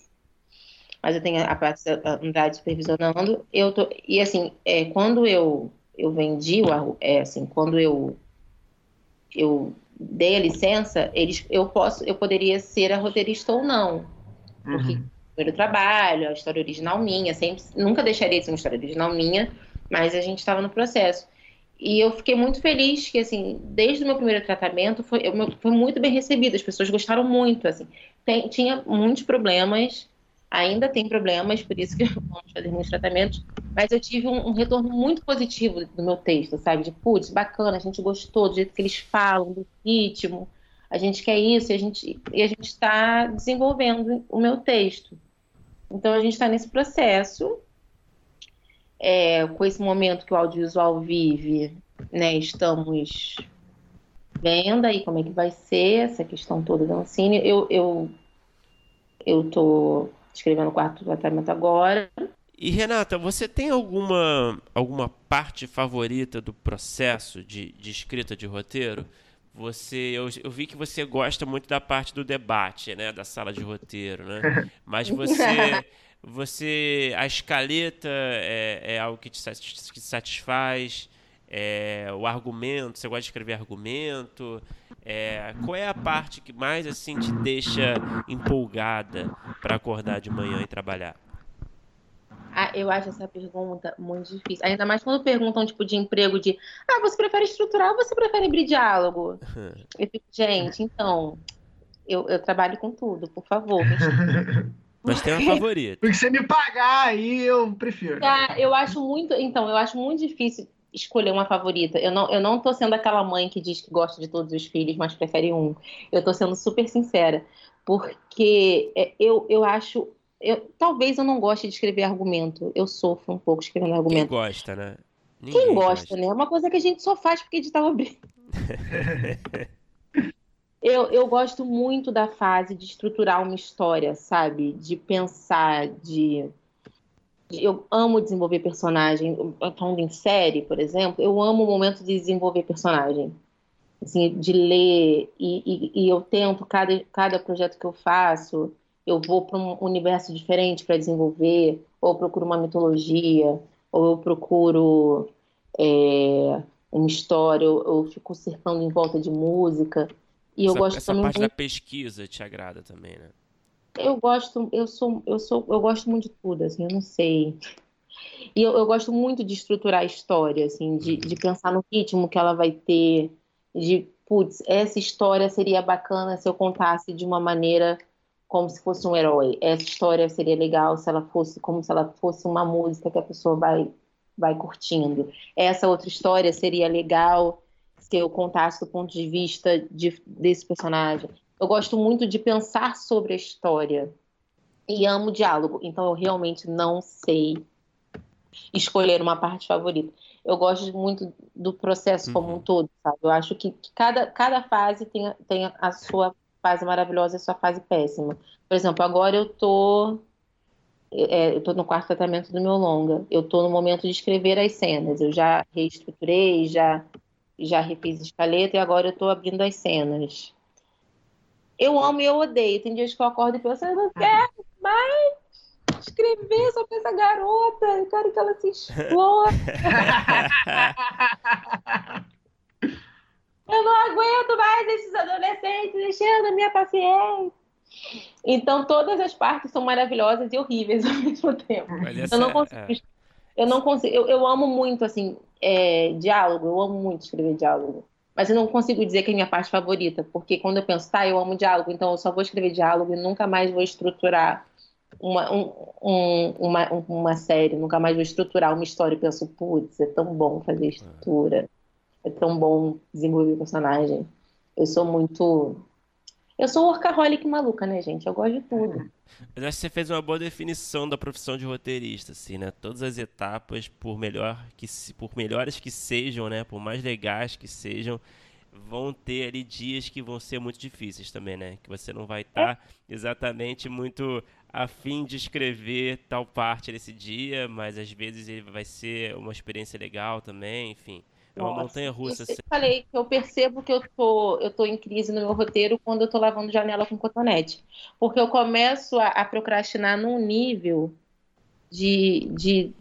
mas eu tenho a Patrícia Andrade supervisionando, eu tô, e assim, é, quando eu, eu vendi, o, é, assim, quando eu, eu dei a licença, eles, eu, posso, eu poderia ser a roteirista ou não, porque uhum. primeiro trabalho, a história original minha, sempre, nunca deixaria de ser uma história original minha, mas a gente estava no processo. E eu fiquei muito feliz que, assim, desde o meu primeiro tratamento, foi, eu, foi muito bem recebido. As pessoas gostaram muito, assim. Tem, tinha muitos problemas, ainda tem problemas, por isso que vamos fazer muitos tratamentos. Mas eu tive um, um retorno muito positivo do meu texto, sabe? De, putz, bacana, a gente gostou do jeito que eles falam, do ritmo. A gente quer isso e a gente e a gente está desenvolvendo o meu texto. Então a gente está nesse processo é, com esse momento que o audiovisual vive, né, estamos vendo aí como é que vai ser essa questão toda do ensino. Eu eu eu tô escrevendo o quarto tratamento agora. E Renata, você tem alguma alguma parte favorita do processo de, de escrita de roteiro? Você, eu, eu vi que você gosta muito da parte do debate, né, da sala de roteiro, né? Mas você Você, a escaleta é, é algo que te, que satisfaz? É, o argumento, você gosta de escrever argumento? É, qual é a parte que mais assim te deixa empolgada para acordar de manhã e trabalhar? Ah, eu acho essa pergunta muito difícil. Ainda mais quando perguntam, tipo, de emprego de ah, você prefere estruturar ou você prefere abrir diálogo? eu fico, gente, então, eu, eu trabalho com tudo, por favor. Mas tem uma favorita. Porque você me pagar aí, eu prefiro. Ah, eu acho muito. Então, eu acho muito difícil escolher uma favorita. Eu não, eu não tô sendo aquela mãe que diz que gosta de todos os filhos, mas prefere um. Eu tô sendo super sincera. Porque é, eu, eu acho. Eu, talvez eu não goste de escrever argumento. Eu sofro um pouco escrevendo argumento. Quem gosta, né? Ninguém Quem gosta, gosta, né? É uma coisa que a gente só faz porque a gente tá obrigado. Eu, eu gosto muito da fase de estruturar uma história, sabe? De pensar, de. Eu amo desenvolver personagem. Falando em série, por exemplo, eu amo o momento de desenvolver personagem. Assim, de ler, e, e, e eu tento, cada, cada projeto que eu faço, eu vou para um universo diferente para desenvolver, ou procuro uma mitologia, ou eu procuro é, uma história, eu, eu fico cercando em volta de música. E eu essa, gosto essa também parte muito... da pesquisa te agrada também, né? Eu gosto, eu sou, eu sou, eu gosto muito de tudo, assim, eu não sei. E eu, eu gosto muito de estruturar a história, assim, de, de pensar no ritmo que ela vai ter, de, putz, essa história seria bacana se eu contasse de uma maneira como se fosse um herói. Essa história seria legal se ela fosse como se ela fosse uma música que a pessoa vai vai curtindo. Essa outra história seria legal se eu contasse do ponto de vista de, desse personagem. Eu gosto muito de pensar sobre a história. e amo diálogo. Então eu realmente não sei escolher uma parte favorita. Eu gosto muito do processo como um Uhum. todo, sabe? Eu acho que que cada, cada fase tem, tem a sua fase maravilhosa e a sua fase péssima. Por exemplo, agora eu tô, é, eu tô no quarto tratamento do meu longa. Eu tô no momento de escrever as cenas. Eu já reestruturei, já, já refiz escaleta e agora eu tô abrindo as cenas. Eu amo e eu odeio. Tem dias que eu acordo e penso, eu não quero mais escrever sobre essa garota. Eu quero que ela se exploda. Eu não aguento mais esses adolescentes enchendo a minha paciência. Então, todas as partes são maravilhosas e horríveis ao mesmo tempo. Olha Eu não essa- consigo. é. Eu não consigo. Eu, eu amo muito, assim, é, diálogo. Eu amo muito escrever diálogo. Mas eu não consigo dizer que é minha parte favorita, porque quando eu penso, tá, eu amo diálogo, então eu só vou escrever diálogo e nunca mais vou estruturar uma, um- um- uma, uma série, nunca mais vou estruturar uma história. Eu penso, putz, é tão bom fazer estrutura, é tão bom desenvolver personagem. Eu sou muito. Eu sou workaholic maluca, né, gente? Eu gosto de tudo. Mas acho que você fez uma boa definição da profissão de roteirista, assim, né? Todas as etapas, por melhor que se- por melhores que sejam, né? Por mais legais que sejam, vão ter ali dias que vão ser muito difíceis também, né? Que você não vai estar exatamente muito afim de escrever tal parte nesse dia, mas às vezes ele vai ser uma experiência legal também, enfim. É uma montanha russa. Eu falei que eu percebo que eu tô, eu tô em crise no meu roteiro quando eu tô lavando janela com cotonete. Porque eu começo a, a procrastinar num nível de. de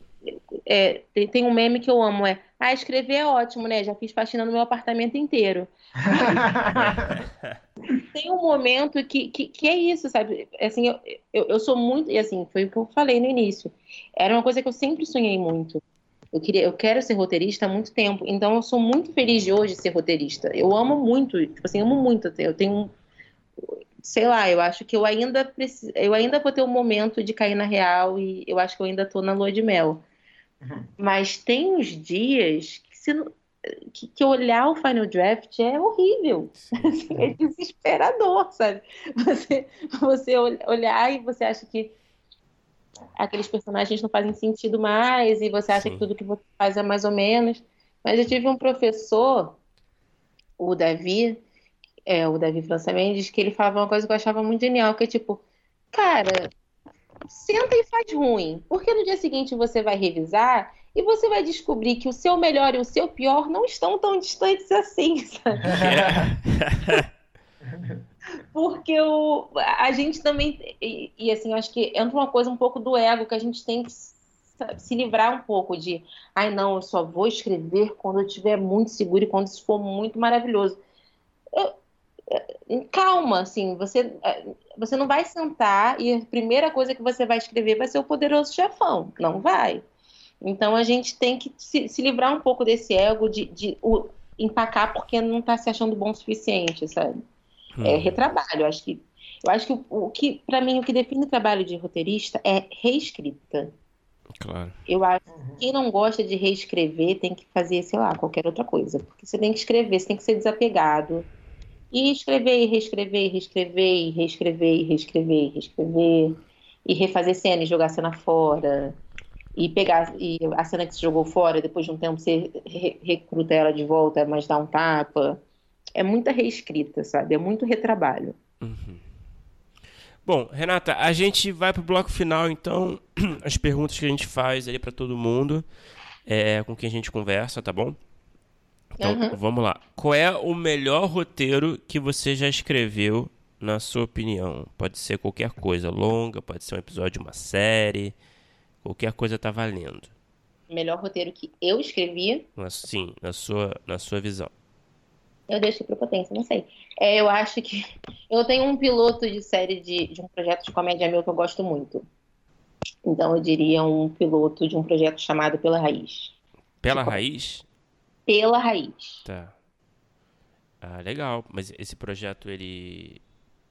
é, tem, tem um meme que eu amo, é ah, escrever é ótimo, né? Já fiz faxina no meu apartamento inteiro. Tem um momento que, que, que é isso, sabe? Assim, eu, eu, eu sou muito. E assim, foi o que eu falei no início. Era uma coisa que eu sempre sonhei muito. Eu, queria, eu quero ser roteirista há muito tempo, então eu sou muito feliz de hoje ser roteirista. Eu amo muito, tipo assim, amo muito. Eu tenho, sei lá, eu acho que eu ainda preciso, eu ainda vou ter um momento de cair na real e eu acho que eu ainda tô na lua de mel. Uhum. Mas tem uns dias que, se, não- que, que olhar o Final Draft é horrível. Assim, é desesperador, sabe? Você, você ol- olhar e você acha que aqueles personagens não fazem sentido mais e você acha Sim. que tudo que você faz é mais ou menos. Mas eu tive um professor, o Davi, é, o Davi França Mendes, que ele falava uma coisa que eu achava muito genial, que é tipo, cara, senta e faz ruim, porque no dia seguinte você vai revisar e você vai descobrir que o seu melhor e o seu pior não estão tão distantes assim, sabe? Porque o, a gente também. E, e, assim, acho que entra uma coisa um pouco do ego que a gente tem que se livrar um pouco de. Ai, não, eu só vou escrever quando eu estiver muito seguro e quando isso for muito maravilhoso. Eu- calma, assim, você, você não vai sentar e a primeira coisa que você vai escrever vai ser o poderoso chefão. Não vai. Então a gente tem que se, se livrar um pouco desse ego de, de o, empacar porque não está se achando bom o suficiente, sabe? É Hum. retrabalho. Eu acho que, eu acho que o, o que, para mim, o que define o trabalho de roteirista é reescrita. Claro. Eu acho que quem não gosta de reescrever tem que fazer, sei lá, qualquer outra coisa. Porque você tem que escrever, você tem que ser desapegado. E escrever, e reescrever, e reescrever, e reescrever, e reescrever, e reescrever. E refazer cena e jogar cena fora. E pegar e a cena que você jogou fora, depois de um tempo você re- recruta ela de volta, mas dá um tapa. É muita reescrita, sabe? É muito retrabalho. Uhum. Bom, Renata, a gente vai pro bloco final, então, as perguntas que a gente faz ali para todo mundo, é, com quem a gente conversa, tá bom? Então, Uhum. vamos lá. Qual é o melhor roteiro que você já escreveu, na sua opinião? Pode ser qualquer coisa, longa, pode ser um episódio de uma série, qualquer coisa tá valendo. Melhor roteiro que eu escrevi, Sim, na sua, na sua visão. Eu deixo para potência, não sei. É, eu acho que eu tenho um piloto de série de, de um projeto de comédia meu que eu gosto muito. Então eu diria um piloto de um projeto chamado Pela Raiz. Pela Tipo- raiz? Pela Raiz. Tá. Ah, legal. Mas esse projeto, ele...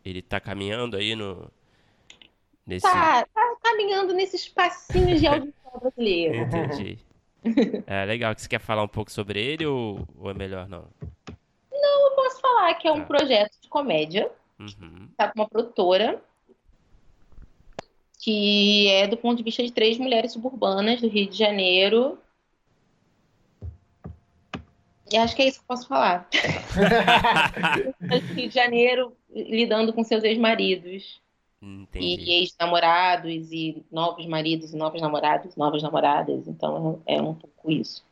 Ele tá caminhando aí no... Nesse... Tá, tá caminhando nesses passinhos de audiovisual brasileiro. Entendi. É legal. Você quer falar um pouco sobre ele ou, ou é melhor não? Posso falar que é um Tá. projeto de comédia, Uhum. tá com uma produtora. que é do ponto de vista de três mulheres suburbanas do Rio de Janeiro. E acho que é isso que eu posso falar. Rio de Janeiro lidando com seus ex-maridos. E ex-namorados, e novos maridos, e novos namorados, novas namoradas. Então é um pouco isso.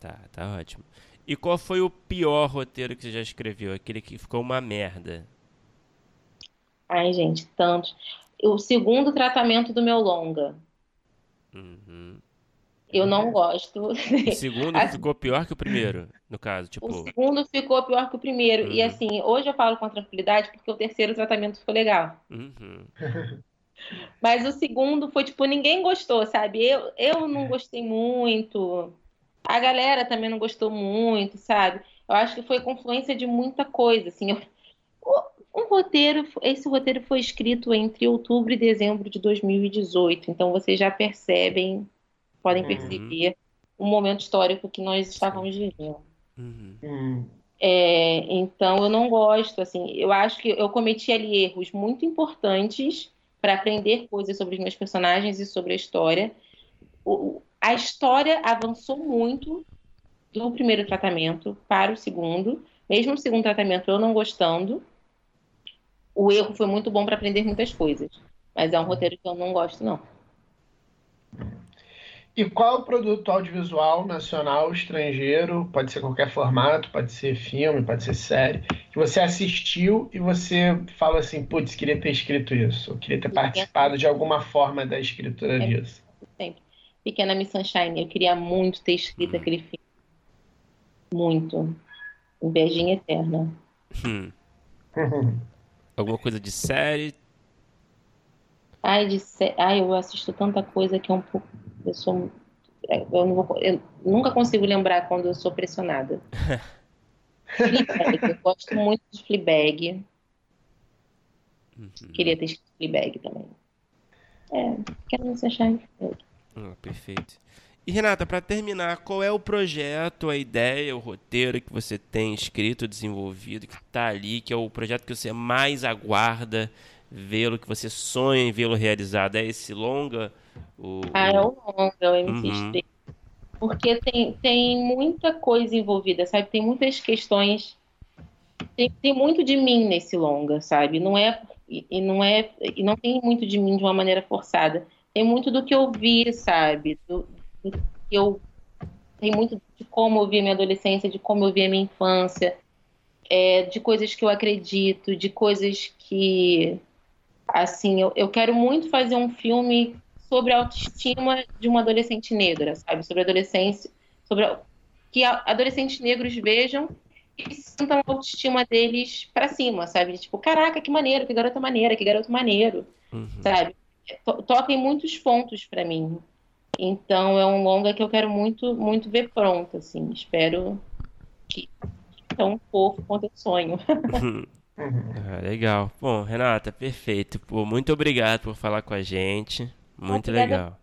Tá, tá ótimo. E qual foi o pior roteiro que você já escreveu? Aquele que ficou uma merda? Ai, gente, tantos. O segundo tratamento do meu longa. Uhum. Eu não gosto. O segundo ficou pior que o primeiro, no caso, tipo... O segundo ficou pior que o primeiro. Uhum. E assim, hoje eu falo com tranquilidade porque o terceiro tratamento ficou legal. Uhum. Mas o segundo foi, tipo, ninguém gostou, sabe? Eu, eu não gostei muito. A galera também não gostou muito, sabe? Eu acho que foi confluência de muita coisa, assim. Um roteiro, esse roteiro foi escrito entre outubro e dezembro de 2018, então vocês já percebem, podem uhum. perceber o momento histórico que nós estávamos vivendo. Uhum. É, então eu não gosto, assim, eu acho que eu cometi ali erros muito importantes para aprender coisas sobre os meus personagens e sobre a história. O, a história avançou muito do primeiro tratamento para o segundo, mesmo o segundo tratamento eu não gostando. O erro foi muito bom para aprender muitas coisas, mas é um roteiro que eu não gosto, não. E qual produto audiovisual nacional, estrangeiro, pode ser qualquer formato, pode ser filme, pode ser série, que você assistiu e você fala assim, putz, queria ter escrito isso, queria ter participado de alguma forma da escritura é, disso? Pequena Miss Sunshine. Eu queria muito ter escrito hum. aquele filme. Muito. Invejinha eterna. Hum. Alguma coisa de série? Ai, de sé... Ai, eu assisto tanta coisa que é um pouco. Eu sou. É, eu, não vou... eu nunca consigo lembrar quando eu sou pressionada. Fleabag. Eu gosto muito de Fleabag. Uhum. Queria ter escrito Fleabag também. É, quero me achar Fleabag. Ah, perfeito. E Renata, para terminar, qual é o projeto, a ideia, o roteiro que você tem escrito, desenvolvido, que está ali, que é o projeto que você mais aguarda vê-lo, que você sonha em vê-lo realizado? É esse longa? O, ah, é o longa, o MCSP. Uhum. Porque tem, tem muita coisa envolvida, sabe? Tem muitas questões. Tem, tem muito de mim nesse longa, sabe? Não é e não é e não tem muito de mim de uma maneira forçada tem muito do que eu vi, sabe? Do, do que eu tem muito de como eu vi a minha adolescência, de como eu vi a minha infância, é, de coisas que eu acredito, de coisas que assim, eu, eu quero muito fazer um filme sobre a autoestima de uma adolescente negra, sabe? Sobre a adolescência, sobre a, que adolescentes negros vejam e sintam a autoestima deles para cima, sabe? Tipo, caraca, que maneiro, que garota maneira, que garoto maneiro, uhum. sabe? To toca em muitos pontos para mim. Então é um longa que eu quero muito, muito ver pronto, assim. Espero que tão fofo quanto eu sonho. ah, legal. Bom, Renata, perfeito. Pô, muito obrigado por falar com a gente. Muito Obrigada. legal.